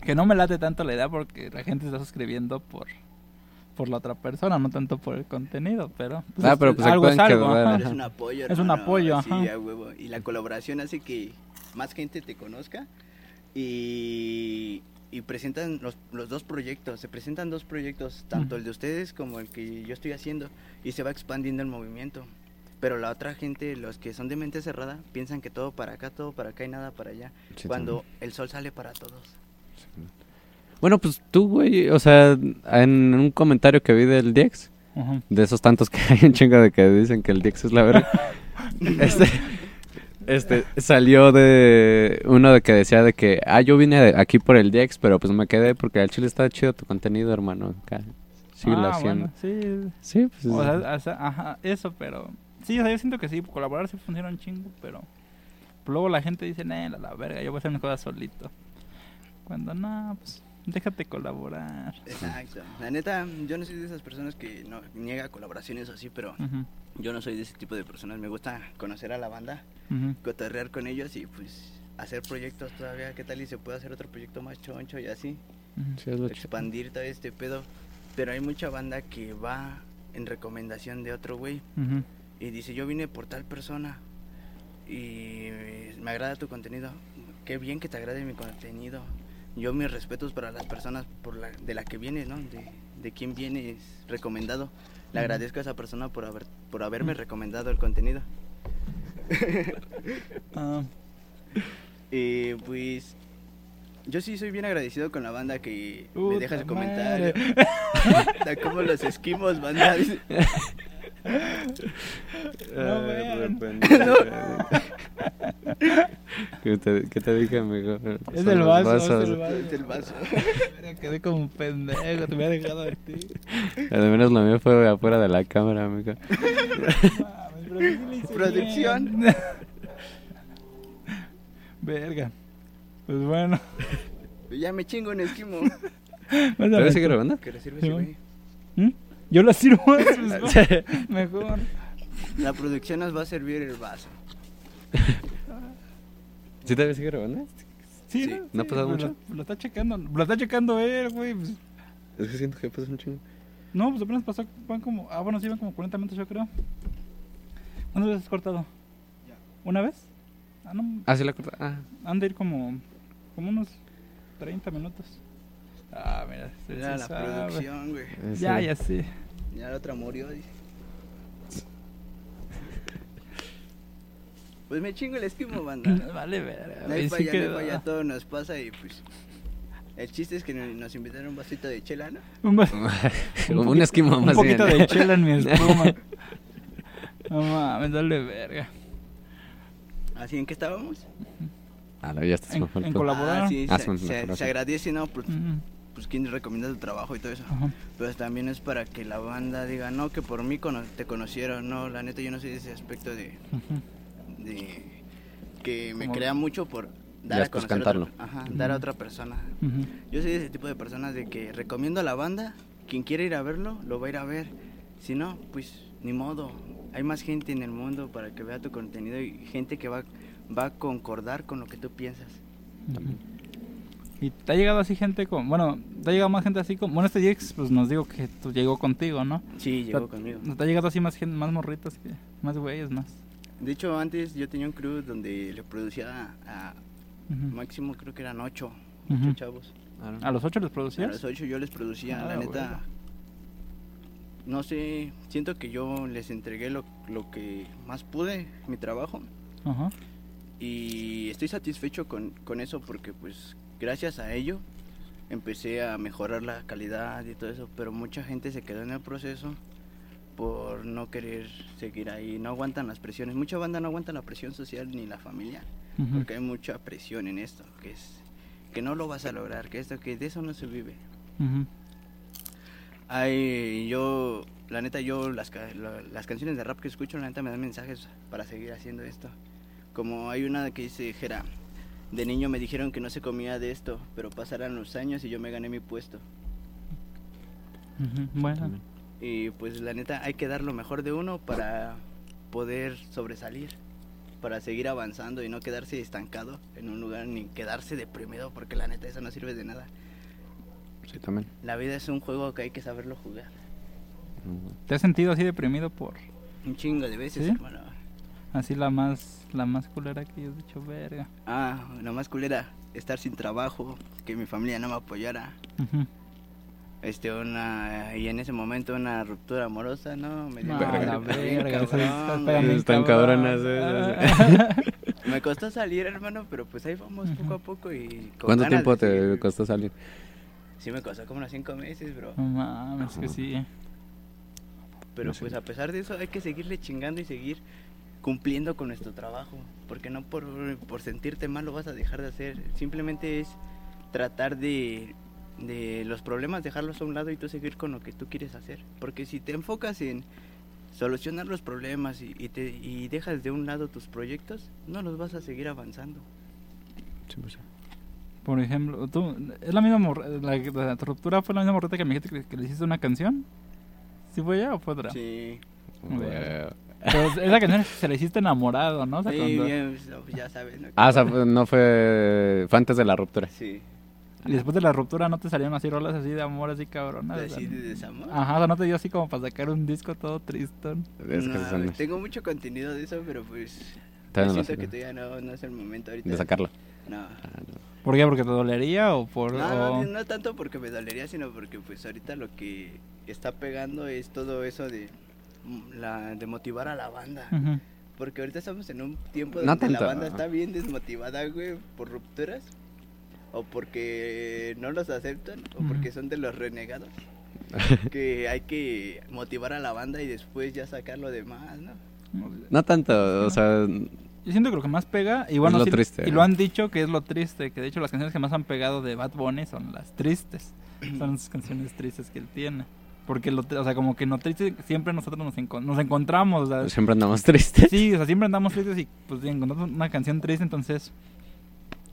Que no me late tanto la idea porque la gente está suscribiendo por por la otra persona, no tanto por el contenido, pero pues, Ah, pero, pues, algo es algo. ajá. ajá. Es un apoyo, Es un hermano, apoyo, sí, a huevo. Y la colaboración hace que más gente te conozca y, y presentan los, los dos proyectos, se presentan dos proyectos, tanto el de ustedes como el que yo estoy haciendo, y se va expandiendo el movimiento. Pero la otra gente, los que son de mente cerrada, piensan que todo para acá, todo para acá y nada para allá, Sí, cuando el sol sale para todos. Bueno, pues tú, güey, o sea, en un comentario que vi del Diex, de esos tantos que hay un chingo de que dicen que el Diex es la verga. este, este, salió de uno de que decía de que, ah, yo vine de- aquí por el Diex, pero pues me quedé porque al chile está chido tu contenido, hermano. Síguelo Ah, bueno, sí. Sí, pues. O sea, o sea, ajá, eso, pero... Sí, o sea, yo siento que sí, colaborar sí funciona un chingo, pero... Luego la gente dice, eh, la, la verga, yo voy a hacer mis cosas solito. Cuando no, pues, déjate colaborar. Exacto. La neta, yo no soy de esas personas que no niega colaboraciones o así, pero yo no soy de ese tipo de personas. Me gusta conocer a la banda, ujú. cotorrear con ellos y pues hacer proyectos todavía. ¿Qué tal y se puede hacer otro proyecto más choncho y así? Ujú. sí, es lo chido. Expandir todo este pedo. Pero hay mucha banda que va en recomendación de otro güey y dice, yo vine por tal persona y me agrada tu contenido. Qué bien que te agrade mi contenido. Yo mis respetos para las personas por la, de la que vienes, ¿no? De, de quién vienes recomendado. Le agradezco a esa persona por, haber, por haberme recomendado el contenido. Y pues yo sí soy bien agradecido con la banda que me Puta deja su comentario. Como los esquimos, banda. No, ¿Qué, te, qué te dije, amigo? Es Son el los vaso, vasos. es el vaso. Es el vaso. Me quedé como un pendejo, te hubiera dejado de ti. Al menos lo mío fue afuera de la cámara, amigo. Mames, Producción. Verga. Pues bueno. Ya me chingo un esquimo. ¿Puedes seguir grabando? Que le sirve Sí, ese güey. ¿Mm? Yo la sirvo mejor. La producción nos va a servir el vaso. ¿Sí te seguir grabando? Sí, Sí. ¿No ha pasado mucho? Lo, lo está checando. Lo está checando él, güey. pues. Es que siento que pasa un chingo. No, pues apenas pasó. Van como. Ah, bueno, sí, van como 40 minutos, yo creo. ¿Cuántas veces has cortado? ¿Una vez? Ah, no. Ah, sí la corta. Ah, Han de ir como. Como unos 30 minutos. Ah, mira. sí, sí la sabe. producción, güey. ese. Ya, ya sí. Ya la otra murió. dice. Pues me chingo el esquimo, banda. Vale, verga. No hay sí falla, no hay quedó. falla, todo nos pasa y pues... El chiste es que no- nos invitaron un vasito de chela, ¿no? Un, vas- un, poquito- esquimo más Un poquito bien. de chela en mi espuma. No mames, dale verga. Así, ¿en qué estábamos? Ah, no, ya estás En- en colaborar. Ah, sí, Ah, se, se- se agradece, ¿no? Pues, Ujú, pues quien recomienda tu trabajo y todo eso. ajá. Pero también es para que la banda diga, no, que por mí cono- te conocieron. No, la neta yo no soy de ese aspecto de... de que me crea mucho por dar Ya a conocer cantarlo. otra, ajá, dar a otra persona. Yo soy de ese tipo de personas de que recomiendo a la banda, quien quiere ir a verlo, lo va a ir a ver. Si no, pues ni modo. Hay más gente en el mundo para que vea tu contenido y gente que va, va a concordar con lo que tú piensas. Y te ha llegado así gente con. Bueno, te ha llegado más gente así como. Bueno, este Jex, pues nos digo que tú llegó contigo, ¿no? Sí, O sea, llegó conmigo. ¿Te ha llegado así más gente, más morritos que. Más güeyes, más? De hecho, antes yo tenía un crew donde le producía a máximo, creo que eran ocho, ocho chavos. No. ¿A los ocho les A producías? los ocho yo les producía, Ah, la neta. No sé, siento que yo les entregué lo, lo que más pude, mi trabajo. Ajá. Y estoy satisfecho con, con eso porque pues gracias a ello empecé a mejorar la calidad y todo eso, pero mucha gente se quedó en el proceso por no querer seguir ahí, no aguantan las presiones, mucha banda no aguanta la presión social ni la familia, porque hay mucha presión en esto, que es que no lo vas a lograr, que esto, que de eso no se vive. Ujú. Ay, yo, la neta, yo las, las canciones de rap que escucho, la neta me dan mensajes para seguir haciendo esto. Como hay una que dice, Jera, De niño me dijeron que no se comía de esto, pero pasaron los años y yo me gané mi puesto. Bueno, Y pues la neta hay que dar lo mejor de uno para poder sobresalir, para seguir avanzando y no quedarse estancado en un lugar ni quedarse deprimido porque la neta eso no sirve de nada. Sí, también. La vida es un juego que hay que saberlo jugar. ¿te has sentido así deprimido por Un chingo de veces, ¿Sí? hermano. así la más la más culera que yo he dicho, verga? Ah, lo más cool era estar sin trabajo, que mi familia no me apoyara. Ujú. Este, una, y en ese momento una ruptura amorosa, ¿no? Me dio No, Verga. verga, eso cabrón, Están cabronas. Me costó salir, hermano, pero pues ahí vamos poco a poco y con ¿Cuánto tiempo de te seguir. costó salir? Sí me costó como unos cinco meses, bro. No mames, que sí. Pero No sé. pues a pesar de eso hay que seguirle chingando y seguir cumpliendo con nuestro trabajo. Porque no por, por sentirte mal lo vas a dejar de hacer. Simplemente es tratar de, de los problemas, dejarlos a un lado y tú seguir con lo que tú quieres hacer. Porque si te enfocas en solucionar los problemas y, y te, y dejas de un lado tus proyectos, no los vas a seguir avanzando. Sí, pues, sí. Por ejemplo, tú, ¿es la misma la, la ruptura fue la misma morrita que me dijiste que, que le hiciste una canción? ¿Sí fue ella o fue otra? Sí, Bueno. Pero esa canción se la hiciste enamorado, ¿no? O sea, Sí, cuando- bien, pues, ya sabes. ¿no? Ah, o sea, fue- no fue... Fue antes de la ruptura. Sí, Y después de la ruptura no te salieron así rolas así de amor, así cabronas. o sea, así de desamor. Ajá, o sea, no te dio así como para sacar un disco todo tristón. No, Tengo mucho contenido de eso, pero pues. Yo siento que todavía no, no es el momento ahorita. de sacarlo. No. Ah, no. ¿Por qué? ¿Porque te dolería o por...? No, o- no, no tanto porque me dolería, sino porque pues ahorita lo que está pegando es todo eso de mm, la de motivar a la banda. Porque ahorita estamos en un tiempo No donde la banda está bien desmotivada, güey, por rupturas. O porque no los aceptan, o porque son de los renegados. que hay que motivar a la banda y después ya sacar lo demás, ¿no? No tanto, o sea... Yo siento que lo que más pega, y bueno, lo sí- triste, y ¿no? lo han dicho que es lo triste, que de hecho las canciones que más han pegado de Bad Bunny son las tristes. son las canciones tristes que él tiene. Porque, lo, o sea, como que en lo triste siempre nosotros nos, encon- nos encontramos, o sea, Siempre andamos tristes. Sí, o sea, siempre andamos tristes y pues si encontramos una canción triste, entonces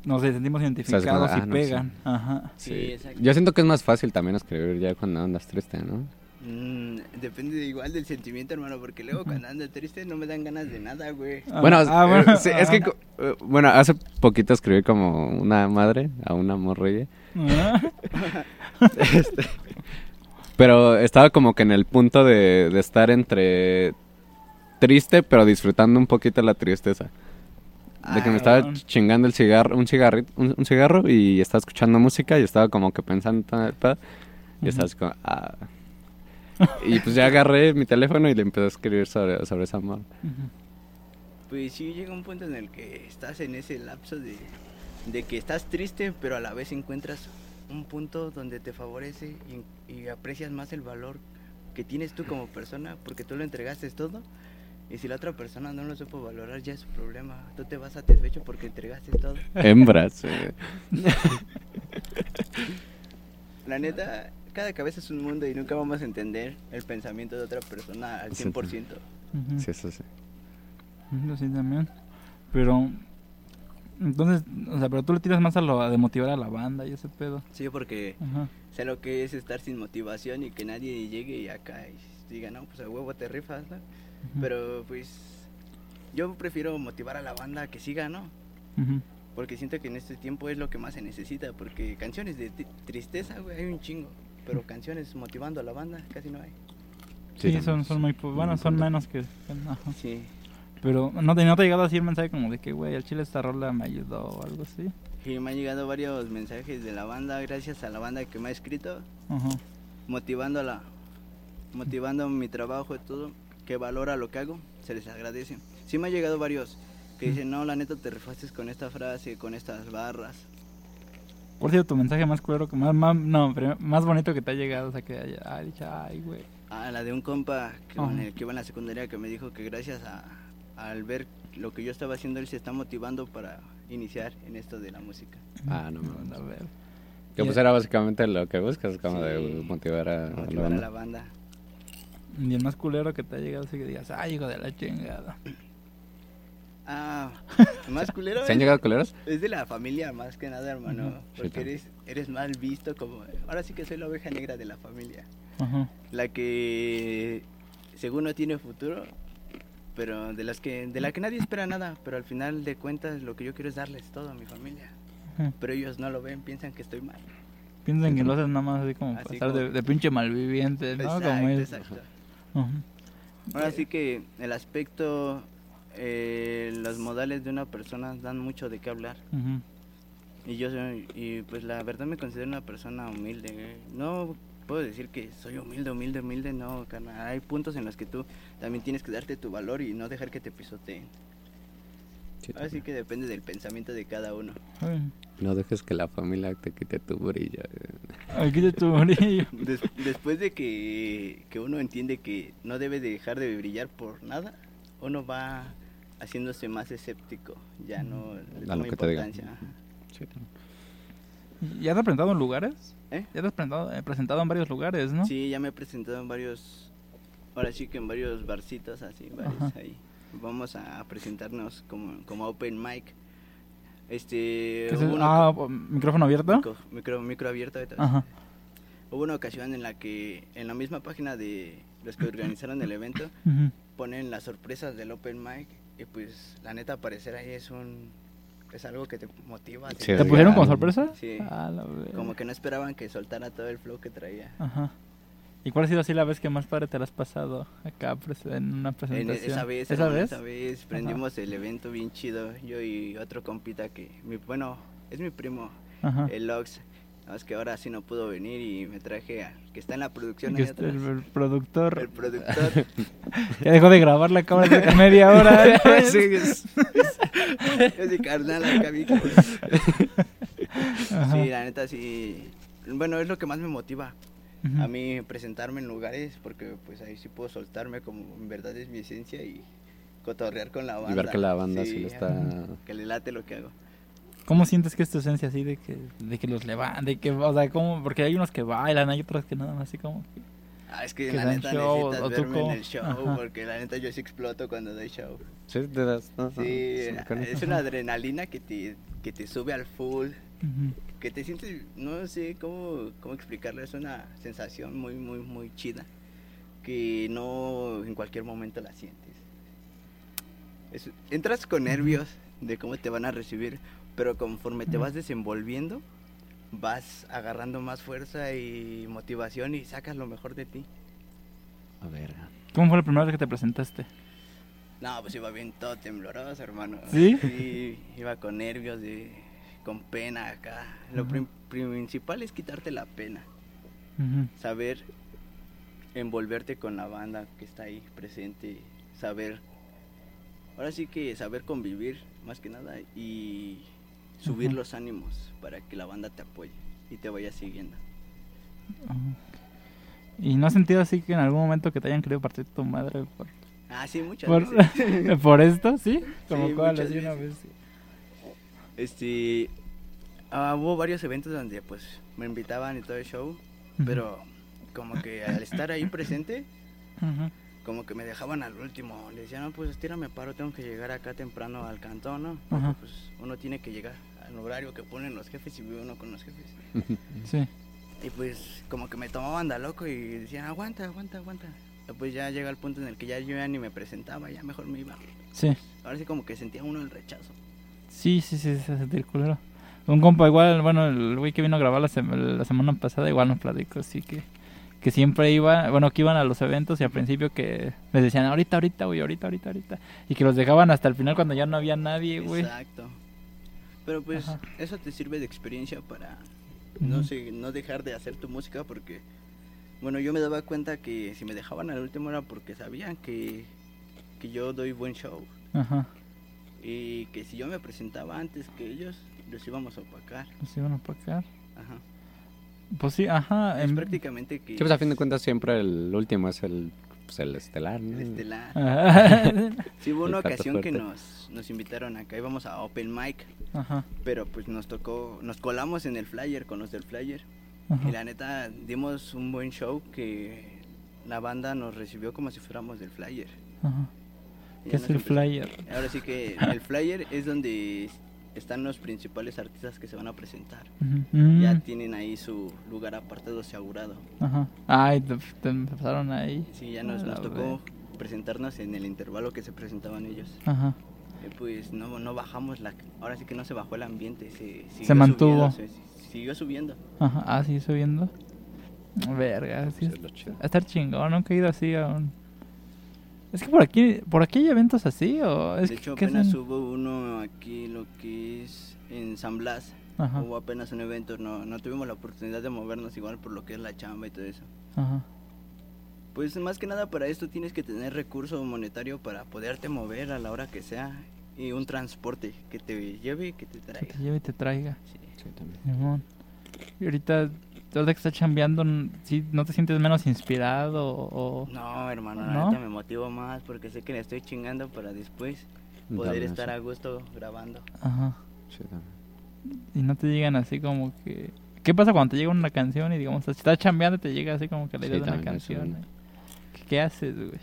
nos sentimos identificados como, y ah, no, pegan. Ajá. Sí, exacto. Yo siento que es más fácil también escribir ya cuando andas triste, ¿no? Mm, depende de- igual del sentimiento, hermano, porque luego cuando ando triste no me dan ganas de nada, güey. Ah, bueno, ah, eh, bueno, sí, es que, eh, bueno, hace poquito escribí como una madre a una morrilla. Este, pero estaba como que en el punto de, de estar entre triste, pero disfrutando un poquito la tristeza. De que me estaba bueno. chingando el cigarro, un cigarrito, un, un cigarro y estaba escuchando música y estaba como que pensando. Y estaba así como, ah. Y pues ya agarré mi teléfono y le empecé a escribir sobre, sobre ese amor. Pues sí, llega un punto en el que estás en ese lapso de, de que estás triste, pero a la vez encuentras un punto donde te favorece y, y aprecias más el valor que tienes tú como persona, porque tú lo entregaste todo. Y si la otra persona no lo supo valorar, ya es su problema. Tú te vas satisfecho porque entregaste todo. Hembras. eh. La neta, cada cabeza es un mundo y nunca vamos a entender el pensamiento de otra persona al Sí. 100%. Ujú. Sí, eso sí. Yo sí también. Pero entonces, o sea, pero tú le tiras más a lo de motivar a la banda y ese pedo. Sí, porque Ajá. sé lo que es estar sin motivación y que nadie llegue y acá y diga, no, pues a huevo te rifas, ¿no? Pero pues yo prefiero motivar a la banda a que siga, ¿no? Ujú. Porque siento que en este tiempo es lo que más se necesita, porque canciones de tri- tristeza, güey, hay un chingo, pero canciones motivando a la banda casi no hay. Sí, son, son muy bueno, son menos que ajá. Sí. Pero no te, no te ha llegado así el mensaje como de que, güey, al chile esta rola me ayudó o algo así. Y me han llegado varios mensajes de la banda, gracias a la banda que me ha escrito, Ajá. motivando a la, motivando mi trabajo y todo, que valora lo que hago, se les agradece. Sí me han llegado varios que dicen, no, la neta te rifaste con esta frase, con estas barras. ¿Cuál ha sido tu mensaje más culero, que más, más, no, pero más bonito que te ha llegado? O sea, que haya, ay, dicho, ay, güey. Ah, la de un compa que, con Ajá. el que iba en la secundaria que me dijo que gracias a, al ver lo que yo estaba haciendo, él se está motivando para iniciar en esto de la música. Ah, no mames. A ver. Que pues era básicamente lo que buscas, como Sí. de motivar a, a la banda. Y el más culero que te ha llegado así que digas, ay, hijo de la chingada. Ah, más culero. ¿Se han es- llegado culeros? Es de la familia más que nada, hermano. Porque eres, eres mal visto como... Ahora sí que soy la oveja negra de la familia. La que según no tiene futuro, pero de las que de la que nadie espera nada, pero al final de cuentas lo que yo quiero es darles todo a mi familia. Pero ellos no lo ven, piensan que estoy mal. Piensan que lo haces nada más así como Así pasar de, como- de pinche malviviente, ¿no? exacto, como es. Ahora sí que el aspecto, eh, los modales de una persona dan mucho de qué hablar. Y yo soy, y pues la verdad me considero una persona humilde. No puedo decir que soy humilde, humilde, humilde, no, carnal. Hay puntos en los que tú también tienes que darte tu valor y no dejar que te pisoteen. Así que depende del pensamiento de cada uno. No dejes que la familia te quite tu brillo. Aquí de tu brillo. Des- después de que, que uno entiende que no debe de dejar de brillar por nada, uno va haciéndose más escéptico. Ya no le toma que te digan. importancia. Ajá. ¿Ya te has presentado en lugares? ¿Eh? Ya te has presentado, eh, presentado en varios lugares, ¿no? Sí, ya me he presentado en varios, ahora sí que en varios barcitos así, varios Ajá. ahí. Vamos a presentarnos como, como open mic. Este, ¿Qué es hubo ah, micrófono abierto. micro, micro, micro abierto. Ajá. Hubo una ocasión en la que en la misma página de los que organizaron el evento ponen las sorpresas del open mic y pues la neta aparecer ahí es un es algo que te motiva. Sí, te- ¿Te Oigan. pusieron como sorpresa? Sí. Ah. Como que no esperaban que soltara todo el flow que traía. Ajá. ¿Y cuál ha sido así la vez que más padre te la has pasado acá en una En presentación? esa vez, ¿Esa hermano, vez? esa vez prendimos el evento bien chido. Yo y otro compita que, mi, bueno, es mi primo, Ajá. el Ox. Más que ahora sí no pudo venir y me traje al que está en la producción Que atrás. el, el productor El productor. ya dejó de grabar la cámara hace media hora. Sí, es, es mi carnal acá. Sí, la neta sí. Bueno, es lo que más me motiva Ujú. a mí presentarme en lugares porque pues ahí sí puedo soltarme como en verdad es mi esencia y cotorrear con la banda. Y ver que la banda sí, le está... Que le late lo que hago. ¿Cómo sientes que es tu esencia así de que, de que los levantan? De que, o sea, ¿cómo? Porque hay unos que bailan, hay otros que nada más así como... que- Ah, es que, Que la neta show, necesitas verme en el show Ajá. porque la neta yo sí exploto cuando doy show. Sí, te das... no, Sí, sí, es una adrenalina que te, que te sube al full, Que te sientes, no sé cómo, cómo explicarlo, es una sensación muy, muy, muy chida, que no en cualquier momento la sientes. Es- entras con nervios de cómo te van a recibir, pero conforme te vas desenvolviendo, vas agarrando más fuerza y motivación y sacas lo mejor de ti. A ver... ¿Cómo fue la primera vez que te presentaste? No, pues iba bien todo tembloroso, hermano. ¿Sí? Sí, iba con nervios, de, con pena acá. Lo prim- principal es quitarte la pena, saber envolverte con la banda que está ahí presente, saber, ahora sí que saber convivir más que nada y subir Ajá. los ánimos para que la banda te apoye y te vaya siguiendo. Ajá. ¿Y no has sentido así que en algún momento que te hayan querido partir tu madre por, Ah, sí, muchas por, veces. por esto? ¿Sí? Como Sí, muchas así una veces. vez. Este, ah, hubo varios eventos donde pues me invitaban y todo el show, pero como que al estar ahí presente, como que me dejaban al último. Le decían, no, pues tírame paro, tengo que llegar acá temprano al cantón, ¿no? Porque pues uno tiene que llegar al horario que ponen los jefes y vive uno con los jefes. Sí. Y pues como que me tomaban de loco y decían, aguanta, aguanta, aguanta. Y pues ya llega el punto en el que ya yo ya ni me presentaba, ya mejor me iba. Sí. Ahora sí como que sentía uno el rechazo. Sí, sí, sí, se el culero. Un compa igual, bueno, el güey que vino a grabar la, sema- la semana pasada igual nos platicó, así que que siempre iba, bueno, que iban a los eventos y al principio que les decían ahorita, ahorita, güey, ahorita, ahorita, ahorita. Y que los dejaban hasta el final cuando ya no había nadie, güey. Exacto. Pero pues Ajá. eso te sirve de experiencia para no sé, no dejar de hacer tu música porque bueno, yo me daba cuenta que si me dejaban al último era porque sabían que que yo doy buen show Ajá. Y que si yo me presentaba antes que ellos los íbamos a opacar. Los iban a opacar. Ajá. Pues sí, ajá. Es em- prácticamente que Sí, pues a fin de cuentas siempre el último es el, pues, el estelar, ¿no? el estelar. Sí, hubo una ocasión que nos, nos invitaron acá, íbamos a Open Mic, Ajá. pero pues nos tocó, nos colamos en el flyer con los del flyer. Ajá. Y la neta, dimos un buen show que la banda nos recibió como si fuéramos del flyer. Ajá. ¿Qué es el empezó- flyer? Ahora sí que el flyer es donde están los principales artistas que se van a presentar. Ujú. Ya Mm, tienen ahí su lugar apartado asegurado. Ajá. Ay, te, te empezaron ahí. Sí, ya nos, nos tocó presentarnos en el intervalo que se presentaban ellos. Ajá. Eh, pues no, no bajamos la... Ahora sí que no se bajó el ambiente, se, siguió Se mantuvo. subiendo, se- siguió subiendo. Ajá. Ah, sí, subiendo. Verga, sí. Eso es lo chido. Va a estar chingón, nunca he ido así a un... Es que por aquí, por aquí hay eventos así o es de hecho, que apenas hubo uno aquí, lo que es en San Blas. Ajá. Hubo apenas un evento, no, no tuvimos la oportunidad de movernos igual por lo que es la chamba y todo eso. Ajá. Pues más que nada para esto tienes que tener recurso monetario para poderte mover a la hora que sea y un transporte que te lleve y que te Que traiga. te lleve y te traiga. Sí. Sí, también. Y ahorita, ahorita que estás chambeando, n- ¿sí, ¿no te sientes menos inspirado o...? No, hermano, ¿No? neta me motivo más porque sé que le estoy chingando para después poder También, estar a gusto grabando. Ajá. Sí, también. Y no te llegan así como que... ¿Qué pasa cuando te llega una canción y digamos, si estás chambeando y te llega así como que la idea Sí, de una canción? ¿Qué, qué haces, güey?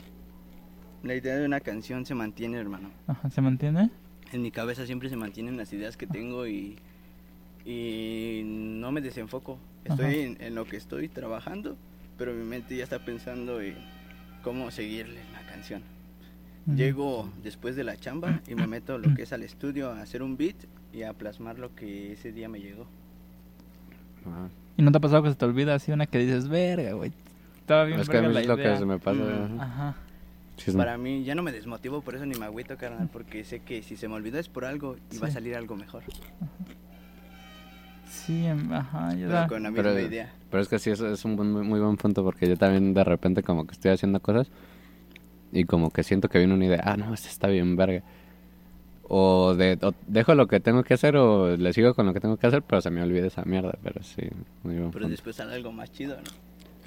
La idea de una canción se mantiene, hermano. Ajá, ¿se mantiene? En mi cabeza siempre se mantienen las ideas que tengo y, y no me desenfoco. Estoy Ajá. en, en lo que estoy trabajando, pero mi mente ya está pensando en cómo seguirle la canción. Llego después de la chamba y me meto lo que es al estudio a hacer un beat y a plasmar lo que ese día me llegó. Ajá. ¿Y no te ha pasado que se te olvida así una que dices, verga, güey? Estaba bien Es que a mí es lo idea"? que se me pasa. Mm. ajá. Ajá. Sí, Para mí ya no me desmotivo, por eso ni me agüito, carnal, porque sé que si se me olvidó es por algo y va a Sí. salir algo mejor. Sí, em, ajá, ya Pero da. con la misma Pero, idea. pero es que sí, eso es un buen- muy buen punto porque yo también de repente como que estoy haciendo cosas y como que siento que viene una idea, ah, no, esta está bien verga. O, de, o dejo lo que tengo que hacer o le sigo con lo que tengo que hacer, pero se me olvida esa mierda, pero sí, muy buen Pero punto. después sale algo más chido, ¿no?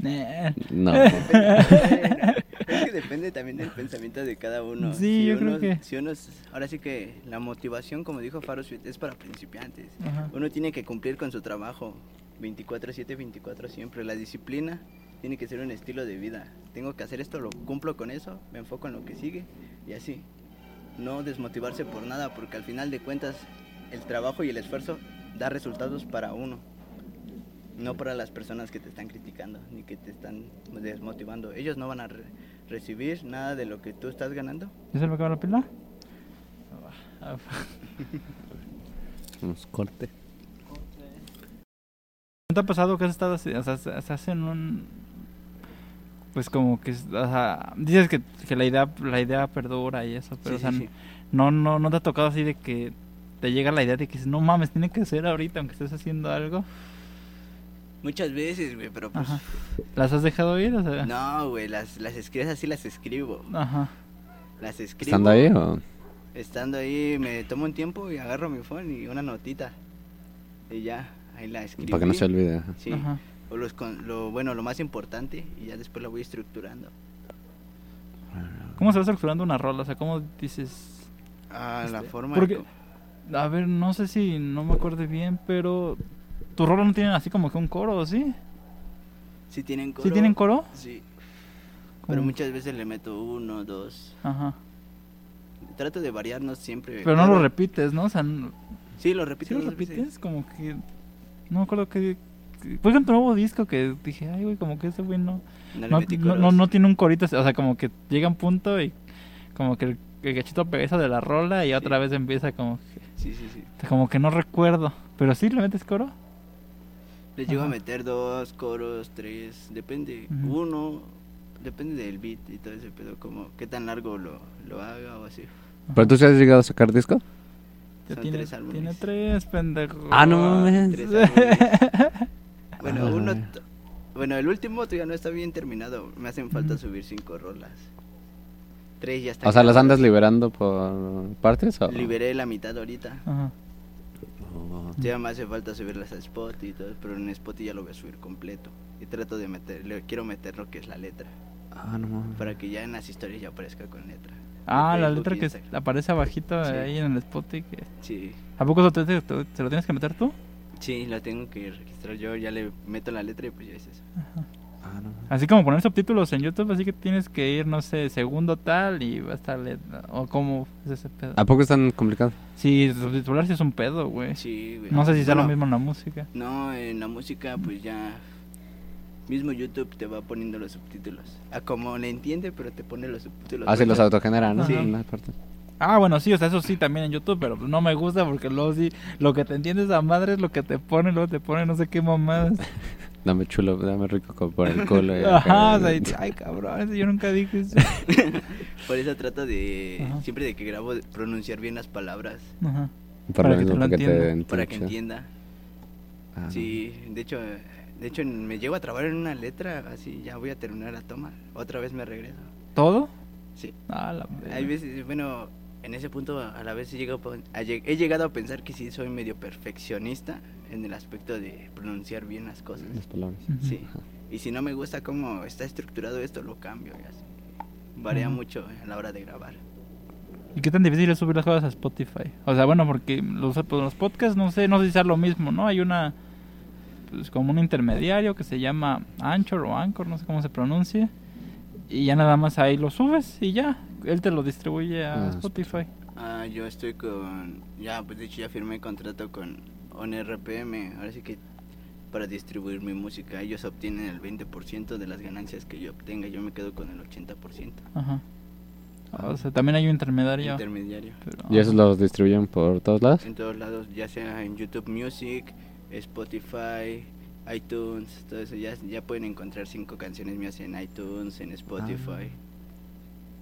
Nah. No, es que depende también del pensamiento de cada uno. Sí, yo creo uno- que- Si uno, es- ahora sí que la motivación, como dijo Faro Sweet, es para principiantes. Ajá. Uno tiene que cumplir con su trabajo 24/7, 24 siempre. La disciplina tiene que ser un estilo de vida. Tengo que hacer esto, lo cumplo con eso, me enfoco en lo que sigue y así. No desmotivarse por nada, porque al final de cuentas el trabajo y el esfuerzo da resultados para uno. No para las personas que te están criticando ni que te están desmotivando. Ellos no van a re- recibir nada de lo que tú estás ganando. ¿Ya se me acabó la pila? Nos corte. ¿No te ha pasado que has estado así? O sea, estás en un... Pues como que... O sea, dices que, que la idea la idea perdura y eso, pero Sí, o sea, sí, sí. No, no, no te ha tocado así de que te llega la idea de que no mames, tiene que ser ahorita aunque estés haciendo algo. Muchas veces, güey, pero pues... Ajá. ¿Las has dejado ir? O sea, No, güey, las, las escribes así, las escribo. Ajá. Las escribo. ¿Estando ahí o...? Estando ahí, me tomo un tiempo y agarro mi phone y una notita. Y ya, ahí la escribo. Para que no se olvide. Sí. Ajá. O los con- lo, bueno, lo más importante y ya después la voy estructurando. ¿Cómo se va estructurando una rola? O sea, ¿cómo dices...? Ah, la Este, forma porque- de A ver, no sé si no me acuerdo bien, pero... ¿Tu rola no tiene así como que un coro, ¿o sí? ¿Sí tienen coro? ¿Sí tienen coro? Sí. Pero muchas veces le meto uno, dos. Ajá. Trato de variarnos siempre. Pero no lo repites, ¿no? O sea, no- Sí, lo repito. ¿sí lo veces. repites? Como que... No me acuerdo que... que- Fue con tu nuevo disco que dije, ay, güey, como que ese güey no... No, No, no, no, no tiene un corito, o sea, como que llega un punto y como que el, el cachito pegeza de la rola y otra Sí. vez empieza como Sí, sí, sí. que, como que no recuerdo. Pero sí, ¿le metes coro? Le llego a meter dos, coros, tres, depende. Uno, depende del beat y todo ese pedo, como qué tan largo lo, lo haga o así. ¿Pero tú sí has llegado a sacar disco? Ya Son tiene, tres álbumes. tiene tres, pendejo. Ah, no mames. Álbumes. Bueno, Ah. uno, bueno, el último todavía no está bien terminado. Me hacen falta subir cinco rolas. Tres ya están. O sea, ¿las andas liberando por partes o...? Liberé la mitad ahorita. Ajá. Oh. Ya me hace falta subirlas a Spotify y todo, pero en Spotify ya lo voy a subir completo. Y trato de meter, le quiero meter lo que es la letra, Ah, no mames. para que ya en las historias ya aparezca con letra. Ah, la letra que Instagram. aparece abajito Sí. ahí en el spot. y que- Sí, ¿A poco eso te, te- te- se lo tienes que meter tú? sí, lo tengo que registrar yo, ya le meto la letra y pues ya es eso. Ajá. Ah, Ah, no. Así como poner subtítulos en YouTube, así que tienes que ir, no sé, segundo tal y va a estar letra. O cómo es ese pedo. ¿A poco es tan complicado? Sí, subtitular sí es un pedo, güey. Sí, güey. No sé si sea lo Bueno, mismo en la música. No, en la música pues ya mismo YouTube te va poniendo los subtítulos. A como le entiende, pero te pone los subtítulos. Ah, sí, los Bueno, autogeneran, ¿no? Sí. En una parte. Ah, bueno, sí, o sea, eso sí también en YouTube, pero no me gusta porque luego sí, lo que te entiendes a madre es lo que te pone, luego te pone no sé qué mamadas. Dame chulo, dame rico co- por el culo. y Ajá, acá. o sea, y- ay, cabrón, yo nunca dije eso. Por eso trato de Ajá. siempre de que grabo pronunciar bien las palabras Ajá. Para que mismo, te para que entienda. Ah, Sí, de hecho, de hecho me llego a trabar en una letra, así ya voy a terminar la toma. Otra vez me regreso. ¿Todo? Sí. Ah, la. Hay veces, bueno, en ese punto a la vez he llegado, a he llegado a pensar que sí soy medio perfeccionista en el aspecto de pronunciar bien las cosas. Las palabras. Sí. Y si no me gusta cómo está estructurado esto, lo cambio y así. Varía mucho a la hora de grabar. ¿Y qué tan difícil es subir las cosas a Spotify? O sea, bueno, porque los, pues, los podcasts, no sé, no sé si sea lo mismo, ¿no? Hay una, pues como un intermediario que se llama Anchor o Anchor, no sé cómo se pronuncia. Y ya nada más ahí lo subes y ya, él te lo distribuye a Ah, Spotify. Ah, yo estoy con, ya, pues de hecho ya firmé contrato con ONRPM, ahora sí que para distribuir mi música, ellos obtienen el 20% de las ganancias que yo obtenga, yo me quedo con el 80% Ajá. O sea, también hay un intermediario. intermediario. pero- ¿Y esos los distribuyen por todos lados? En todos lados, ya sea en YouTube Music, Spotify, iTunes, todo eso, ya, ya pueden encontrar cinco canciones mías en iTunes, en Spotify.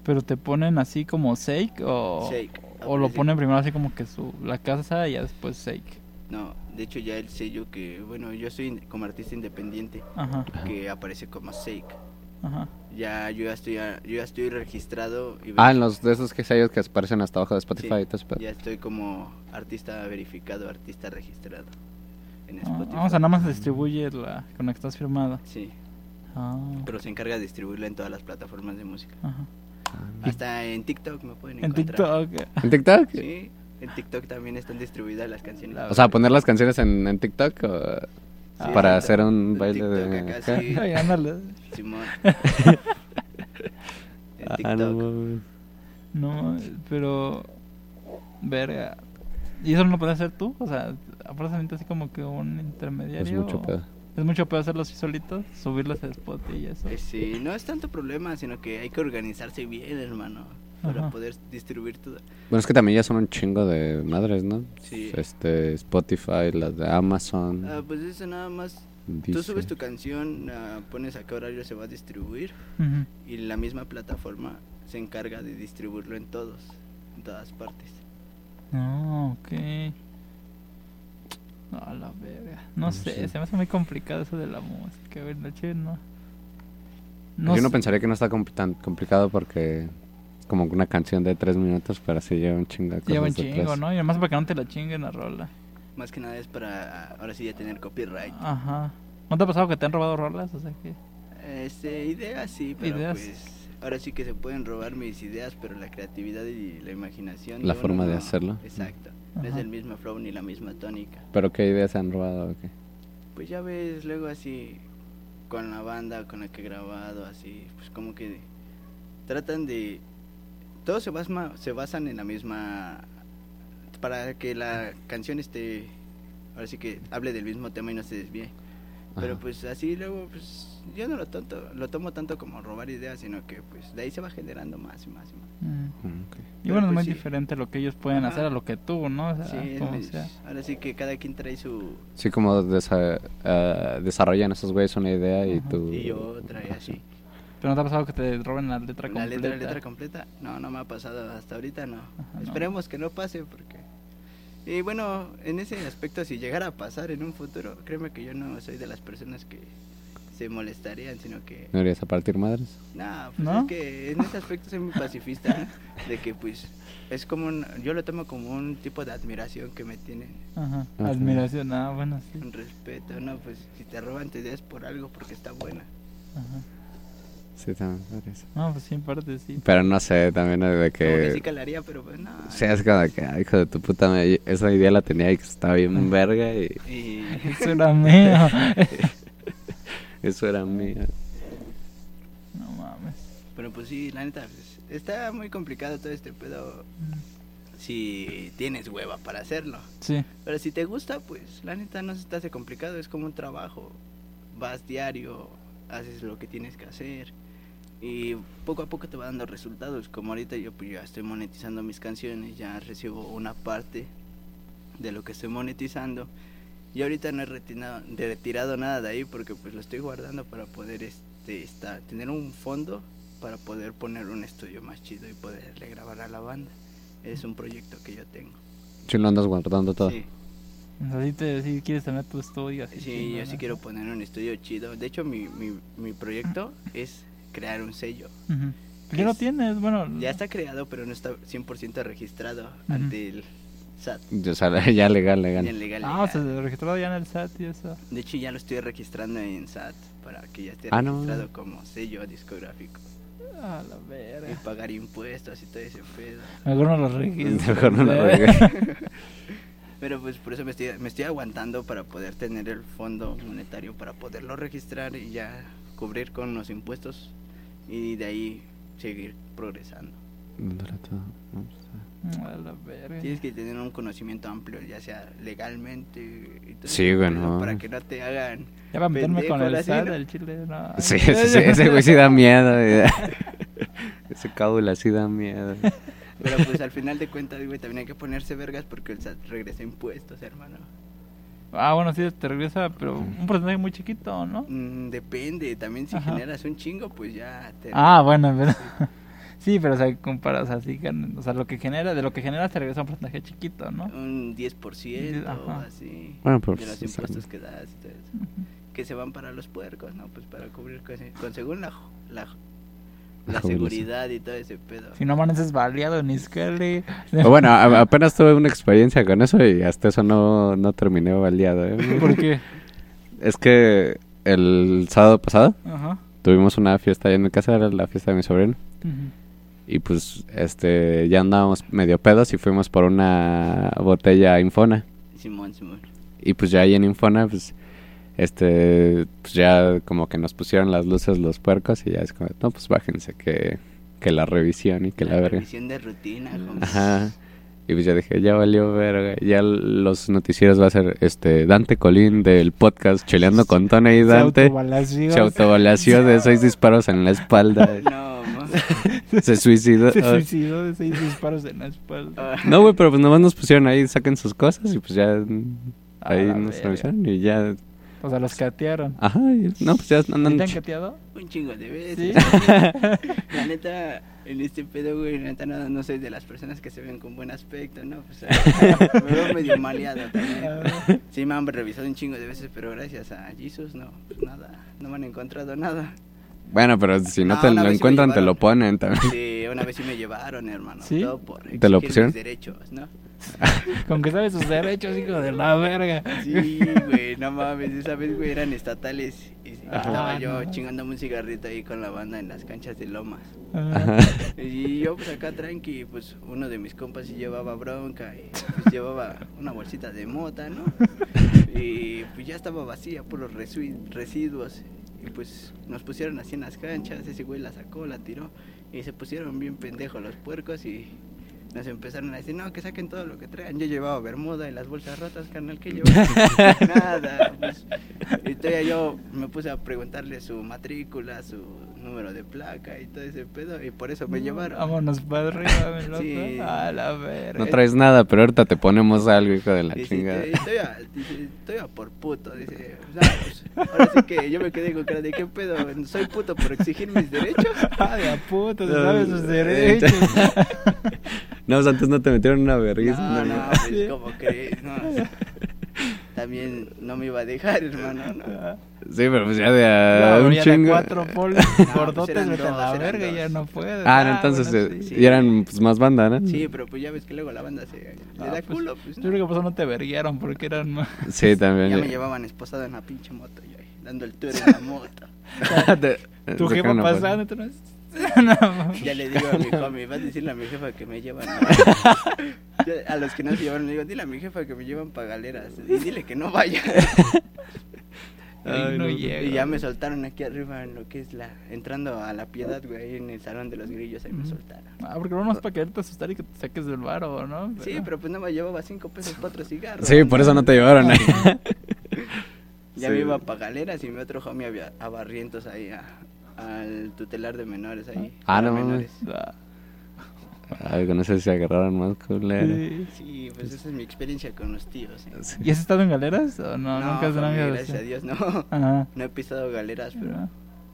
Pero te ponen así como Sake o, Sake, o lo ponen primero así como que su la casa y ya después Sake. No, de hecho ya el sello que, bueno, yo soy como artista independiente, Ajá, que aparece como Sake. ajá. Ya yo ya estoy a- yo ya estoy registrado y Ah, en los de esos que sellos que aparecen hasta abajo de Sí, Spotify ya estoy como artista verificado, artista registrado en Ah, Spotify. o sea, nada más distribuye la con la que estás firmado. Sí, Ah, pero se encarga de distribuirla en todas las plataformas de música. ajá. Hasta en TikTok me pueden En encontrar. TikTok. ¿En TikTok? Sí, en TikTok también están distribuidas las canciones. La- O sea, poner las canciones en, en TikTok o Sí, para en- hacer un en baile de... acá, sí. Ay, ándale. Simón. en Ah, TikTok. no pero. Verga. ¿Y eso no lo puedes hacer tú? O sea, aparentemente así como que un intermediario. Es mucho o- pedo. Es mucho pedo hacerlo así solitos, subirlos a Spotify y eso. Sí, no es tanto problema, sino que hay que organizarse bien, hermano, para Ajá. poder distribuir todo. Bueno, es que también ya son un chingo de madres, ¿no? Sí. Este, Spotify, las de Amazon. Ah, pues eso nada más. Tú Deezer. subes tu canción, ah, pones a qué horario se va a distribuir y la misma plataforma se encarga de distribuirlo en todos, en todas partes. No, ok. No, a la verga. No No sé, sé. se me hace muy complicado eso de la música. A ver, la chile, no. Yo no pensaría que no está compl- tan complicado porque como una canción de tres minutos, pero sí lleva un chingo de cosas Lleva un chingo, ¿no? Y además para que no te la chinguen la rola. Más que nada es para ah, ahora sí ya tener copyright. Ajá. ¿No te ha pasado que te han robado rolas? O sea que... Este, ideas sí, pero Ideas. pues ahora sí que se pueden robar mis ideas, pero la creatividad y la imaginación. La forma de hacerlo. Exacto. No es el mismo flow ni la misma tónica. Pero qué ideas han robado o qué? Pues ya ves, luego así, con la banda con la que he grabado, así, pues como que tratan de... Todos se, basma- se basan en la misma... Para que la canción esté... Ahora sí que hable del mismo tema y no se desvíe. Pero Ajá. pues así luego, pues yo no lo, tonto, lo tomo tanto como robar ideas, sino que pues de ahí se va generando más y más y más. Mm. Mm, ok. Y bueno, es pues muy sí. diferente lo que ellos pueden Ajá. hacer a lo que tú, ¿no? O sea, Sí, es como muy- sea. ahora sí que cada quien trae su... Sí, como desa- eh, desarrollan esos güeyes una idea y Ajá. tú... Y otra y así. Pero no te ha pasado que te roben la letra La completa. letra, letra completa, no, no me ha pasado hasta ahorita, no. Ajá, no. Esperemos que no pase porque... Y bueno, en ese aspecto, si llegara a pasar en un futuro, créeme que yo no soy de las personas que se molestarían, sino que... ¿No irías a partir madres? No, pues ¿No? es que en ese aspecto soy muy pacifista, de que pues es como un... Yo lo tomo como un tipo de admiración que me tienen, Ajá. Ajá. Admiración, ah, bueno, sí. un respeto, ¿no? Pues si te roban te ideas por algo porque está buena. Ajá. Sí, también ser. No, pues sí, en parte sí. Pero no sé, también de Como que sí que... calaría, pero pues no. Sí, es como que, hijo de tu puta, esa idea la tenía y que estaba bien verga y Y... Eso era mío. Eso era mío. Pero pues sí, la neta, pues, está muy complicado todo este pedo si tienes hueva para hacerlo. Sí. Pero si te gusta, pues la neta no se te hace complicado, es como un trabajo. Vas diario, haces lo que tienes que hacer y poco a poco te va dando resultados. Como ahorita yo pues ya estoy monetizando mis canciones, ya recibo una parte de lo que estoy monetizando. Y ahorita no he retirado, de retirado nada de ahí porque pues lo estoy guardando para poder este estar, tener un fondo para poder poner un estudio más chido y poderle grabar a la banda. Es un proyecto que yo tengo. Sí, lo andas guardando todo. Sí. Así te, si quieres tener tu estudio. Así Sí, yo sí quiero poner un estudio chido. De hecho, mi, mi, mi proyecto es crear un sello. Ujú. ¿Qué lo es- tienes? Bueno, Ya está creado, pero no está 100% registrado ante el SAT. O sea, ya legal, legal. Ah, o sea, registrado ya en el SAT y eso. De hecho, ya lo estoy registrando en SAT para que ya esté Ah, no. registrado como sello discográfico. A la Y verga. pagar impuestos y todo ese pedo. Mejor no lo registro. Mejor no lo regué. Pero pues por eso me estoy, me estoy aguantando para poder tener el fondo monetario para poderlo registrar y ya cubrir con los impuestos y de ahí seguir progresando. A la verga. Tienes que tener un conocimiento amplio, ya sea legalmente. y todo Sí, güey. Para que no te hagan. Ya va a meterme con el SAT del chile. No. Sí, ese, sí, ese güey sí da miedo. Ese cábula sí da miedo. Pero pues al final de cuentas, güey, también hay que ponerse vergas porque el SAT regresa impuestos, hermano. Ah, bueno, sí, te regresa, pero un porcentaje muy chiquito, ¿no? Mm, depende, también si Ajá. generas un chingo, pues ya te. Ah, bueno, pero... Sí, pero o sea, comparas así, o sea, lo que genera, de lo que generas te regresa un porcentaje chiquito, ¿no? Un 10% Ajá. o así. Bueno, pero de pues, los impuestos que das y todo eso. Que se van para los puercos, ¿no? Pues para cubrir con, con según la, la, seguridad y todo ese pedo. Si no amaneces baleado en Iscali. O Bueno, a- apenas tuve una experiencia con eso y hasta eso no, no terminé baleado. ¿eh? ¿Por qué? Es que el sábado pasado Ajá. tuvimos una fiesta allá en mi casa, era la fiesta de mi sobrino. Ujú. Y pues este ya andábamos medio pedos y fuimos por una botella Infona. Simón, Simón. Y pues ya ahí en Infona, pues este pues ya como que nos pusieron las luces los puercos y ya es como, no, pues bájense que, que la revisión y que la, verga. revisión de rutina, como- Ajá. Y pues yo dije, ya valió verga. Ya los noticieros va a ser este Dante Colín del podcast Cheleando con Tona y Se Dante. autobalació. Se autobalació de seis disparos en la espalda. No. Se suicidó. Se suicidó de seis disparos en la espalda. Ah, No, güey, pero pues nomás nos pusieron ahí, saquen sus cosas y pues ya ahí nos avisaron y ya. O sea, los catearon. Ajá, y- no, pues ya ¿Y andan. te han cateado? un chingo de veces. Sí. La neta, en este pedo, güey, la neta no, no soy de las personas que se ven con buen aspecto, ¿no? Pues, ah, me veo medio maleado también. Sí, me han revisado un chingo de veces, pero gracias a Jesus, no, pues nada, no me han encontrado nada. Bueno, pero si no, No, te lo encuentran, te lo ponen también. Sí, una vez sí me llevaron, hermano. ¿Sí? Todo por ¿Te lo pusieron? mis derechos, ¿no? Con que sabes sus derechos, hijo de la verga. Sí, güey, no mames, esa vez, güey, eran estatales. Y Ah, estaba yo no. chingándome un cigarrito ahí con la banda en las canchas de Lomas. Ajá. Y yo pues acá tranqui, pues uno de mis compas sí llevaba bronca y pues llevaba una bolsita de mota, ¿no? Y pues ya estaba vacía por los residuos. Y pues nos pusieron así en las canchas, ese güey la sacó, la tiró y se pusieron bien pendejos los puercos y nos empezaron a decir, no, que saquen todo lo que traigan. Yo llevaba bermuda y las bolsas rotas, carnal, que llevaba? Nada, pues. Y todavía yo me puse a preguntarle su matrícula, su número de placa y todo ese pedo, y por eso me llevaron. Vámonos para arriba, mi loco. Sí. A la verga. No traes nada, pero ahorita te ponemos algo, hijo de la Dice, chingada. estoy, a, dice, estoy a por puto, dice, "No, pues, ahora sí que yo me quedé con cara de qué pedo, soy puto por exigir mis derechos. Ah, de a puto, se No, sabe sus derechos. No, antes no te metieron una vergüenza. No, no, no, pues Sí. como crees, no. También no me iba a dejar, hermano, no. Ah. Sí, pero pues ya de a No, un ya de chingo. cuatro polis pues gordotes, eran vete a la verga dos. ya no puedes. Ah, no, entonces bueno, eh, sí. y eran pues más banda, ¿no? Sí, pero pues ya ves que luego la banda se le Ah, da pues, culo, pues Yo no. creo que por eso no te verguieron, porque eran más. Sí, también. Ya me llevaban esposado en la pinche moto, yo ahí, dando el tour en la moto. Te- Tu jefa pasando, tú no no. Ya le digo a mi homie, vas a decirle a mi jefa que me llevan. A los que no se llevaron, le digo, dile a mi jefa que me llevan para galeras. Y dile que no vaya. Ahí Ay, no no. llego. Y ya me soltaron aquí arriba en lo que es la... Entrando a la piedad, güey, ahí en el salón de los grillos, ahí me Ujú. soltaron. Ah, porque no más para quererte asustar y que te saques del bar o no. Sí, pero pues nada más llevaba cinco pesos para otro cigarro. Sí, por eso no te llevaron ahí. Ya Sí. me iba para galeras y mi otro homie había a Barrientos ahí, a- al tutelar de menores ahí. Ah, no menores. Ah, Ay, con eso se agarraron más culero. sí. Sí, pues esa es mi experiencia con los tíos. ¿eh? Sí. ¿Y has estado en galeras o no? nunca has nunca- gracias a Dios, no. Ajá. No he pisado galeras, pero No.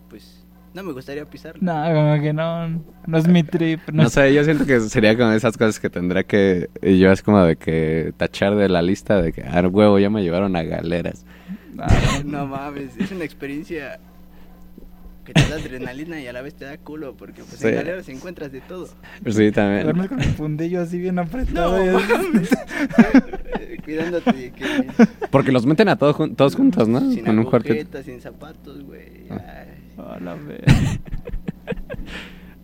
pues no me gustaría pisarlo. No, como que no, no es mi trip. No, No sé, yo siento que sería como esas cosas que tendría que y yo es como de que tachar de la lista de que, ah, huevo, ya me llevaron a galeras. Ah, No mames, es una experiencia que te da adrenalina y a la vez te da culo porque pues Sí. en galeras encuentras de todo. Sí, también. Duermes con el fundillo así bien No, apretado. mames. Cuidándote de que Porque los meten a todos, jun- todos juntos, ¿no? sin Con un sin zapatos, güey. Ah. Ay. A la vez.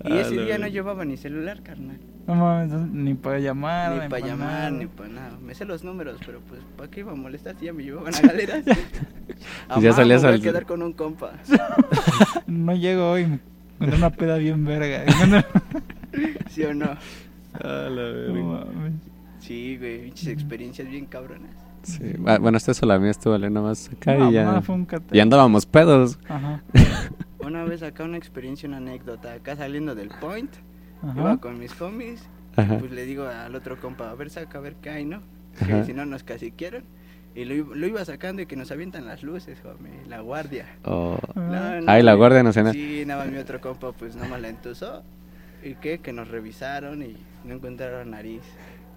Y ese día no llevaba ni celular, carnal. No mames, ni para llamar. ni para pa' llamar, nada. ni para nada. Me sé los números, pero pues, ¿para qué iba a molestar si ya me llevaban a galeras? A Ya salías me voy al- a quedar con un compa. No llego hoy. Me encontré una peda bien verga. ¿Sí o no? Ah, la No mames. Sí, güey, pinches experiencias bien cabronas. Sí. Bueno, esta sola mía estuvo nada más acá No, y ya. no, fue un cate- Y andábamos pedos. Ajá. Una vez acá una experiencia, una anécdota. Acá saliendo del point, Ajá. iba con mis homies. Ajá. Pues le digo al otro compa, a ver, saca, a ver qué hay, ¿no? Que si no nos caciquieron. Y lo, iba- lo iba sacando y que nos avientan las luces, homie, la guardia. Oh. No, no, Ay, la. Guardia Nacional. Sí, nada más mi otro compa, pues nada más la entusó. ¿Y qué? Que nos revisaron y no encontraron nariz.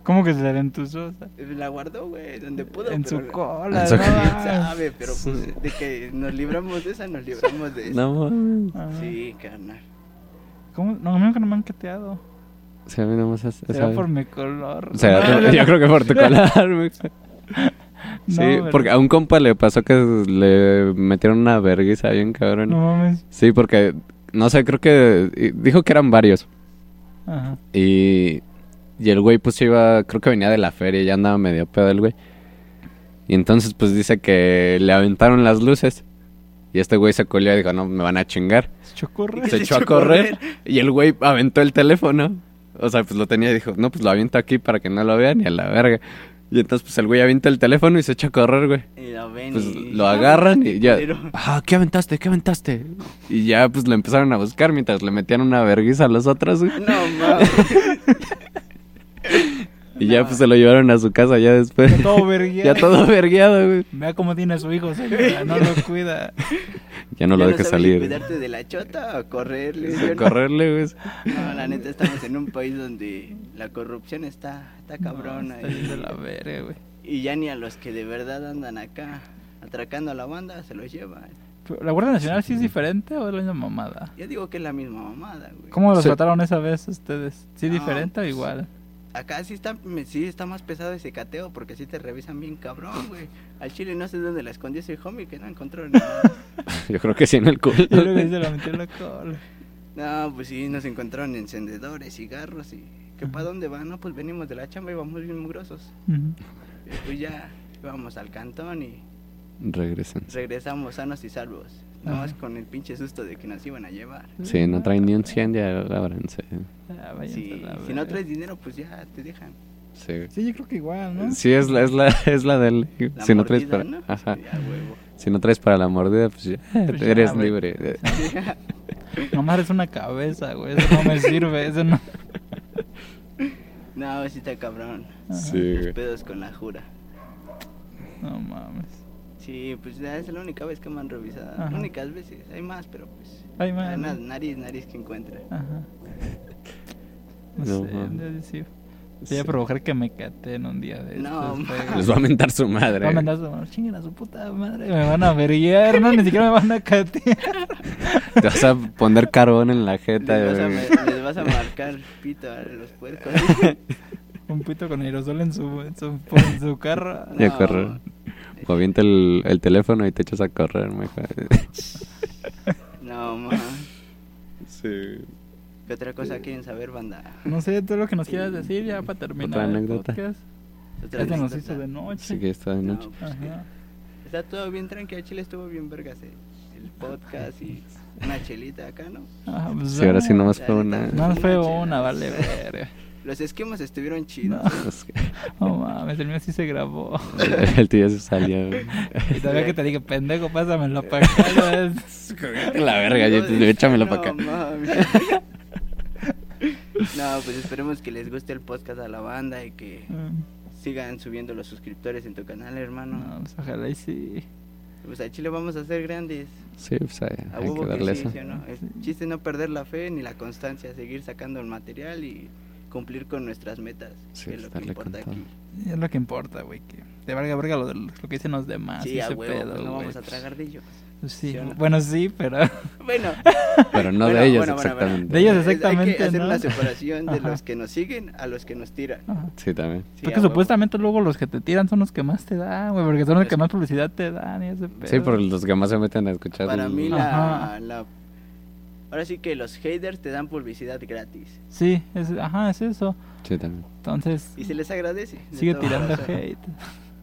¿Cómo que se le entusó? La guardó, güey, donde pudo. en pero su la- cola. En su ¿no? cola. ¿Quién sabe? Pero pues de que nos libramos de esa, nos libramos de esa. No. Sí, carnal. ¿Cómo? No, a mí nunca me han cateado. Sí, a mí nomás es- Será esa- por mi color. Será tu- yo creo que por tu color. No, Sí, porque a un compa le pasó que le metieron una vergüenza bien cabrón. No mames. Sí, porque, no sé, creo que dijo que eran varios. Ajá. Y, y el güey pues iba, creo que venía de la feria y ya andaba medio pedo el güey. Y entonces pues dice que le aventaron las luces. Y este güey se colió y dijo, no, me van a chingar. Se echó a correr. ¿Y Se se echó a correr correr? y el güey aventó el teléfono. O sea, pues lo tenía y dijo, no, pues lo aviento aquí para que no lo vean y a la verga. Y entonces pues el güey avienta el teléfono y se echa a correr, güey. Y lo ven Pues y... lo agarran y ya. Ah, ¿qué aventaste? ¿Qué aventaste? Y ya pues lo empezaron a buscar mientras le metían una vergüenza a los otros, güey. No, mames. Y ya No. pues se lo llevaron a su casa ya después. Ya todo vergueado. ya todo vergueado, güey. Vea cómo tiene su hijo, señora. No lo cuida. Ya no lo Ya dejes sabes salir. cuidarte de la chota o correrle. ¿sí o Sí, no? correrle, güey. No, la neta estamos en un país donde la corrupción está, está cabrona. No, está de la verga, güey. Y ya ni a los que de verdad andan acá atracando a la banda se los llevan. ¿La Guardia Nacional sí es diferente o es la misma mamada? Yo digo que es la misma mamada, güey. ¿Cómo los Sí. trataron esa vez ustedes? ¿Sí No, diferente o pues, igual? Acá sí está, me- sí está más pesado ese cateo porque sí te revisan bien cabrón, güey. Al chile no sé dónde la escondió ese homie que no encontró nada. Yo creo que sí en el culo. Yo creo que se la metió en la cola. No, pues sí, nos encontraron encendedores, cigarros y... ¿Que para dónde van? No, pues venimos de la chamba y vamos bien mugrosos. Ujú. Y pues ya íbamos al cantón y Regresen. regresamos sanos y salvos. Nada más Ajá. con el pinche susto de que nos iban a llevar. Sí, no traen ni un 100, ya ábranse. Ya, váyanse Sí, a la si no traes dinero, pues ya te dejan. Sí. Sí, yo creo que igual, ¿no? Sí, es la, es la, es la del... La si no traes para... ¿no? Ajá. Ya, huevo. Si no traes para la mordida, pues ya, Pues ya, eres güey. libre. Nomás es una cabeza, güey. Eso no me sirve. Eso no. no, sí está cabrón. Sí, Los güey. pedos con la jura. No mames. Sí, pues ya es la única vez que me han revisado. Ajá. Únicas veces. Hay más, pero pues... Hay más, na- ¿no? nariz, nariz que encuentre. Ajá. No, No sé, sí. Voy a provocar que me caten un día de No, estos, güey. Les va a mentar su madre. Va a mandar su mano, chinguen a su puta madre, me van a verguiar, no, ni siquiera me van a catear. Te vas a poner carbón en la jeta. Les vas, a, les vas a marcar pito a los puercos. Un pito con aerosol en su, en su, en su carro. No. correr. O avienta el, el teléfono y te echas a correr, mejor. No, man. Sí. ¿Qué otra cosa quieren saber, banda? No sé, todo lo que nos quieras decir ya para terminar Otra el anécdota. podcast. Otra Este nos hizo de noche. Sí que está de No, noche. pues, Ajá. Está todo bien tranquilo. Chile estuvo bien vergas eh, el podcast y una chelita acá, ¿no? Ah, pues, Sí, ahora sí nomás fue una. No fue Una vale, verga. Los esquemas estuvieron chidos. Es No mames, el mío sí se grabó. El tío se salió. güey. Y todavía que te dije, pendejo, pásamelo para acá. La verga, yo te échamelo no, para acá. mames. no, pues esperemos que les guste el podcast a la banda y que sigan subiendo los suscriptores en tu canal, hermano. No, pues ojalá y sí. Pues a Chile vamos a ser grandes. Sí, pues hay, A hay que huevo que, darle sí, eso. ¿sí o no? El chiste no perder la fe ni la constancia, seguir sacando el material y cumplir con nuestras metas, Sí, que es lo que importa aquí. Es lo que importa, güey. Que te valga verga lo, de, lo que dicen los demás. sí, y a ese huevo, pedo, pues no güey. vamos a tragar de ellos. Pues sí, ¿sí no? bueno, sí, pero. Bueno, Pero no Bueno, de ellos bueno, bueno, bueno. exactamente. De ellos es- hay exactamente, que hacer ¿no? una separación de Ajá. los que nos siguen a los que nos tiran. Ajá. Sí, también. Sí, porque supuestamente luego los que te tiran son los que más te dan, güey. Porque son los que más publicidad te dan y ese pedo. Sí, por los que más se meten a escuchar. Para mí la, la... Ahora sí que los haters te dan publicidad gratis. Sí, es, ajá, es eso. Sí, también. Entonces, Y se les agradece. de sigue tirando hate.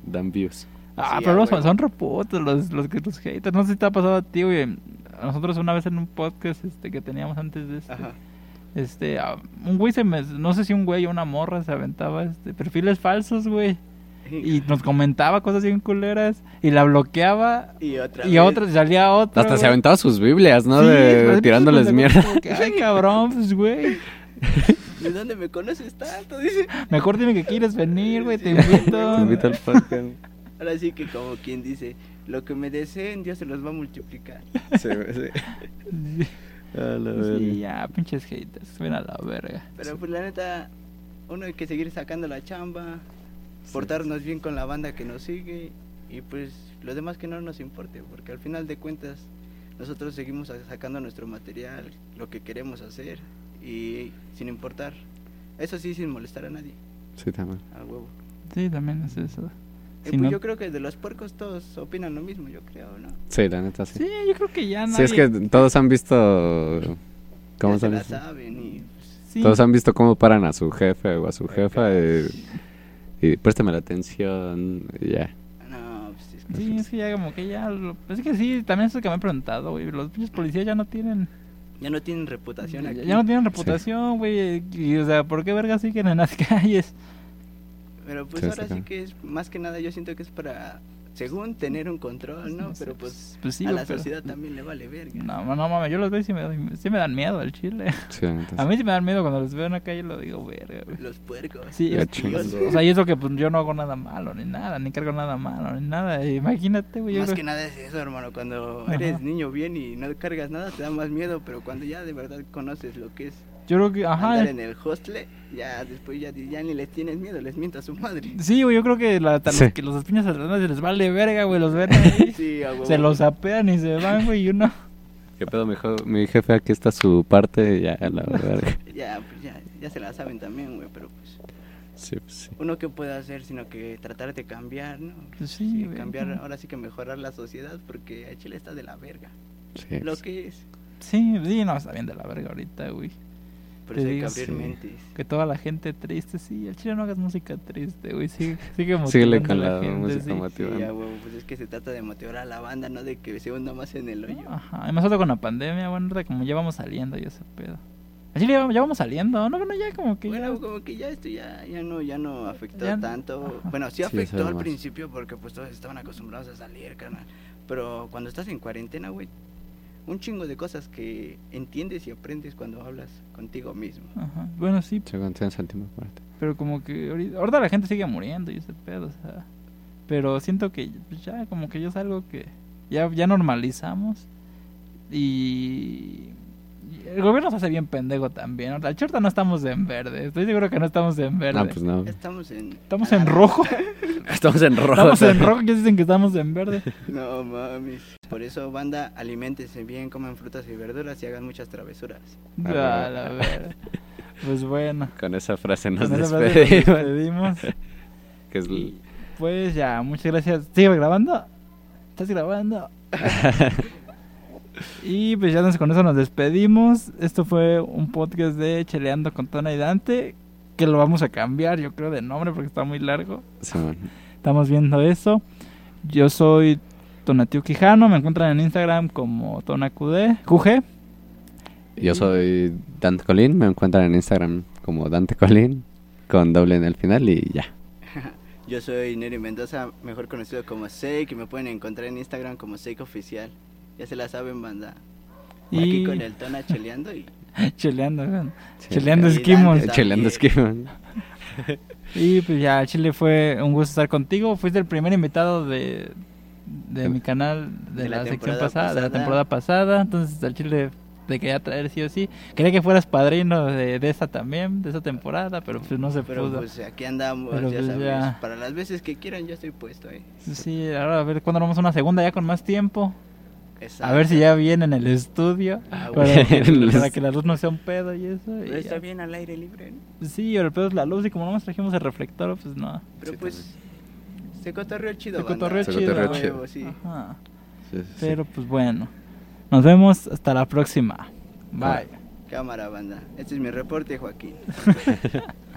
Dan views. Ah, Sí, pero a luego son, reputos los, los, que- los haters. No sé si te ha pasado a ti, güey. A nosotros una vez en un podcast este, que teníamos antes de este, Ajá. este, ah, un güey se me, no sé si un güey o una morra se aventaba este, perfiles falsos, güey. Y nos comentaba cosas bien culeras y la bloqueaba Y otra y vez. otra, salía otra. Hasta se aventaba sus Biblias, ¿no? Sí, de, tirándoles mierda. que, Ay, cabrón, pues, güey. ¿De dónde me conoces tanto? Dice. Mejor dime que quieres venir, güey, te Sí. invito. Te invito al podcast. Ahora sí que como quien dice, lo que me deseen Dios se los va a multiplicar. Sí, sí. Sí, A la sí, verga. ya, pinches haters, ven a la verga. Pero pues la neta, uno hay que seguir sacando la chamba, portarnos bien con la banda que nos sigue y pues lo demás que no nos importe, porque al final de cuentas nosotros seguimos sa- sacando nuestro material, lo que queremos hacer y sin importar. Eso sí, sin molestar a nadie, Sí, también. a huevo. Sí, también es eso. Y Si pues no- yo creo que de los puercos todos opinan lo mismo, yo creo, ¿no? Sí, la neta, sí. Sí, yo creo que ya Sí, nadie... es que todos han visto. ¿Cómo Ya se la dice? saben y pues, Sí. Todos han visto cómo paran a su jefe o a su jefa y, y préstame la atención y ya. no, pues es que Sí, es que ya como que ya... lo- Es que sí, también es lo que me he preguntado, güey. Los pinches policías ya no tienen... ya no tienen reputación Ya, aquí. ya no tienen reputación, güey. Y, o sea, ¿por qué verga siguen en las calles? Pero pues Sí, ahora sí que es más que nada yo siento que es para según tener un control, ¿no? Pero pues, Pues sí, a la pero- sociedad también le vale verga. No, no mames, yo los veo y sí me, sí me dan miedo al chile. Sí, A mí sí me dan miedo cuando los veo en la calle lo digo, verga, güey. Los puercos. Sí, o sea, y eso que pues yo no hago nada malo, ni nada, ni cargo nada malo, ni nada. Imagínate, güey. Más creo- que nada es eso, hermano. Cuando Ajá. eres niño bien y no cargas nada, te da más miedo. Pero cuando ya de verdad conoces lo que es Yo creo que, ajá. andar en el hostle, ya después ya, ya ni les tienes miedo, les mientas a su madre. Sí, güey, yo creo que, la, los Sí. que los espiñas alrededor les vale verga, güey, los ven ahí. Sí, huevo. se los apean y se van, güey, y uno... ¿Qué pedo, mi, jefe? Aquí está su parte, ya, la verga. Ya, pues ya, ya se la saben también, güey. Pero pues Sí, pues sí. uno que puede hacer sino que tratar de cambiar, ¿no? Pues sí, güey. cambiar, ahora sí que mejorar la sociedad porque a Chile está de la verga. Sí, Lo pues, que es. Sí, sí, no, está bien de la verga ahorita, güey. Te digo, abrir sí. mentes. Que toda la gente triste, sí, el chile no hagas música triste, güey, sigue, sigue motivando Síguele con la gente, música sí. motivando. Sí, ya, huevo, pues es que se trata de motivar a la banda, no de que se hunda más en el hoyo. Ajá, además ahora con la pandemia, bueno, como ya vamos saliendo y ese pedo. Así ya, ya vamos saliendo, no, bueno, ya como que Bueno, ya... como que ya esto ya, ya no ya no afectó Ya- tanto. ajá. Bueno, sí afectó al más. principio porque pues todos estaban acostumbrados a salir, carnal. Pero cuando estás en cuarentena, güey, un chingo de cosas que entiendes y aprendes cuando hablas contigo mismo. Ajá, bueno, sí, Se contiene sentimiento fuerte. pero como que ahorita, ahorita la gente sigue muriendo y ese pedo, o sea... Pero siento que ya como que ya es algo que ya, ya normalizamos y... El gobierno se hace bien pendejo también. Al chorta no estamos en verde. Estoy seguro que no estamos en verde. Ah, pues no. Estamos en Estamos en rojo. Estamos en rojo. Estamos en rojo y dicen que estamos en verde. No mames. Por eso, banda, aliméntense bien, coman frutas y verduras y hagan muchas travesuras. Ah, la verga. Pues bueno. Con esa frase nos frase despedimos. que es Pues ya, muchas gracias. ¿Sigue grabando? ¿Estás grabando? y pues ya nos- con eso nos despedimos. Esto fue un podcast de Cheleando con Tona y Dante. Que lo vamos a cambiar, yo creo, de nombre porque está muy largo. Estamos viendo eso. Yo soy Tonatiu Quijano. Me encuentran en Instagram como TonaQD. QG. Yo soy Dante Colín, me encuentran en Instagram como Dante Colín, con doble en el final y ya. Yo soy Neri Mendoza, mejor conocido como Seik, y me pueden encontrar en Instagram como Seik Oficial. Ya se la saben, banda. Y Aquí con el Tona cheleando y... cheleando, güey. Sí. cheleando esquimos. Cheleando esquiva. Y pues ya, Chile fue un gusto estar contigo. Fuiste el primer invitado de, de De- mi canal de, de la, la sección temporada pasada, de la temporada pasada. Entonces al Chile te quería traer sí o sí. Quería que fueras padrino de, de esa también, de esa temporada, pero pues no se Pero pudo. pues aquí andamos, Pero, ya pues, sabes. ya. Para las veces que quieran yo estoy puesto ahí. Sí, ahora a ver cuándo vamos a una segunda ya con más tiempo. A ver si ya viene en el estudio. Ah, para, que, para que la luz no sea un pedo y eso. y está ya. bien al aire libre, ¿no? Sí, pero el pedo es la luz y como no nos trajimos el reflector, pues no. Pero Sí, pues... Se cotorreó chido, Se cotorreó chido. cotorreó chido. huevo, sí. Ajá. Sí, sí, sí. Pero pues bueno. Nos vemos hasta la próxima. Bye. Cámara, banda. Este es mi reporte, Joaquín.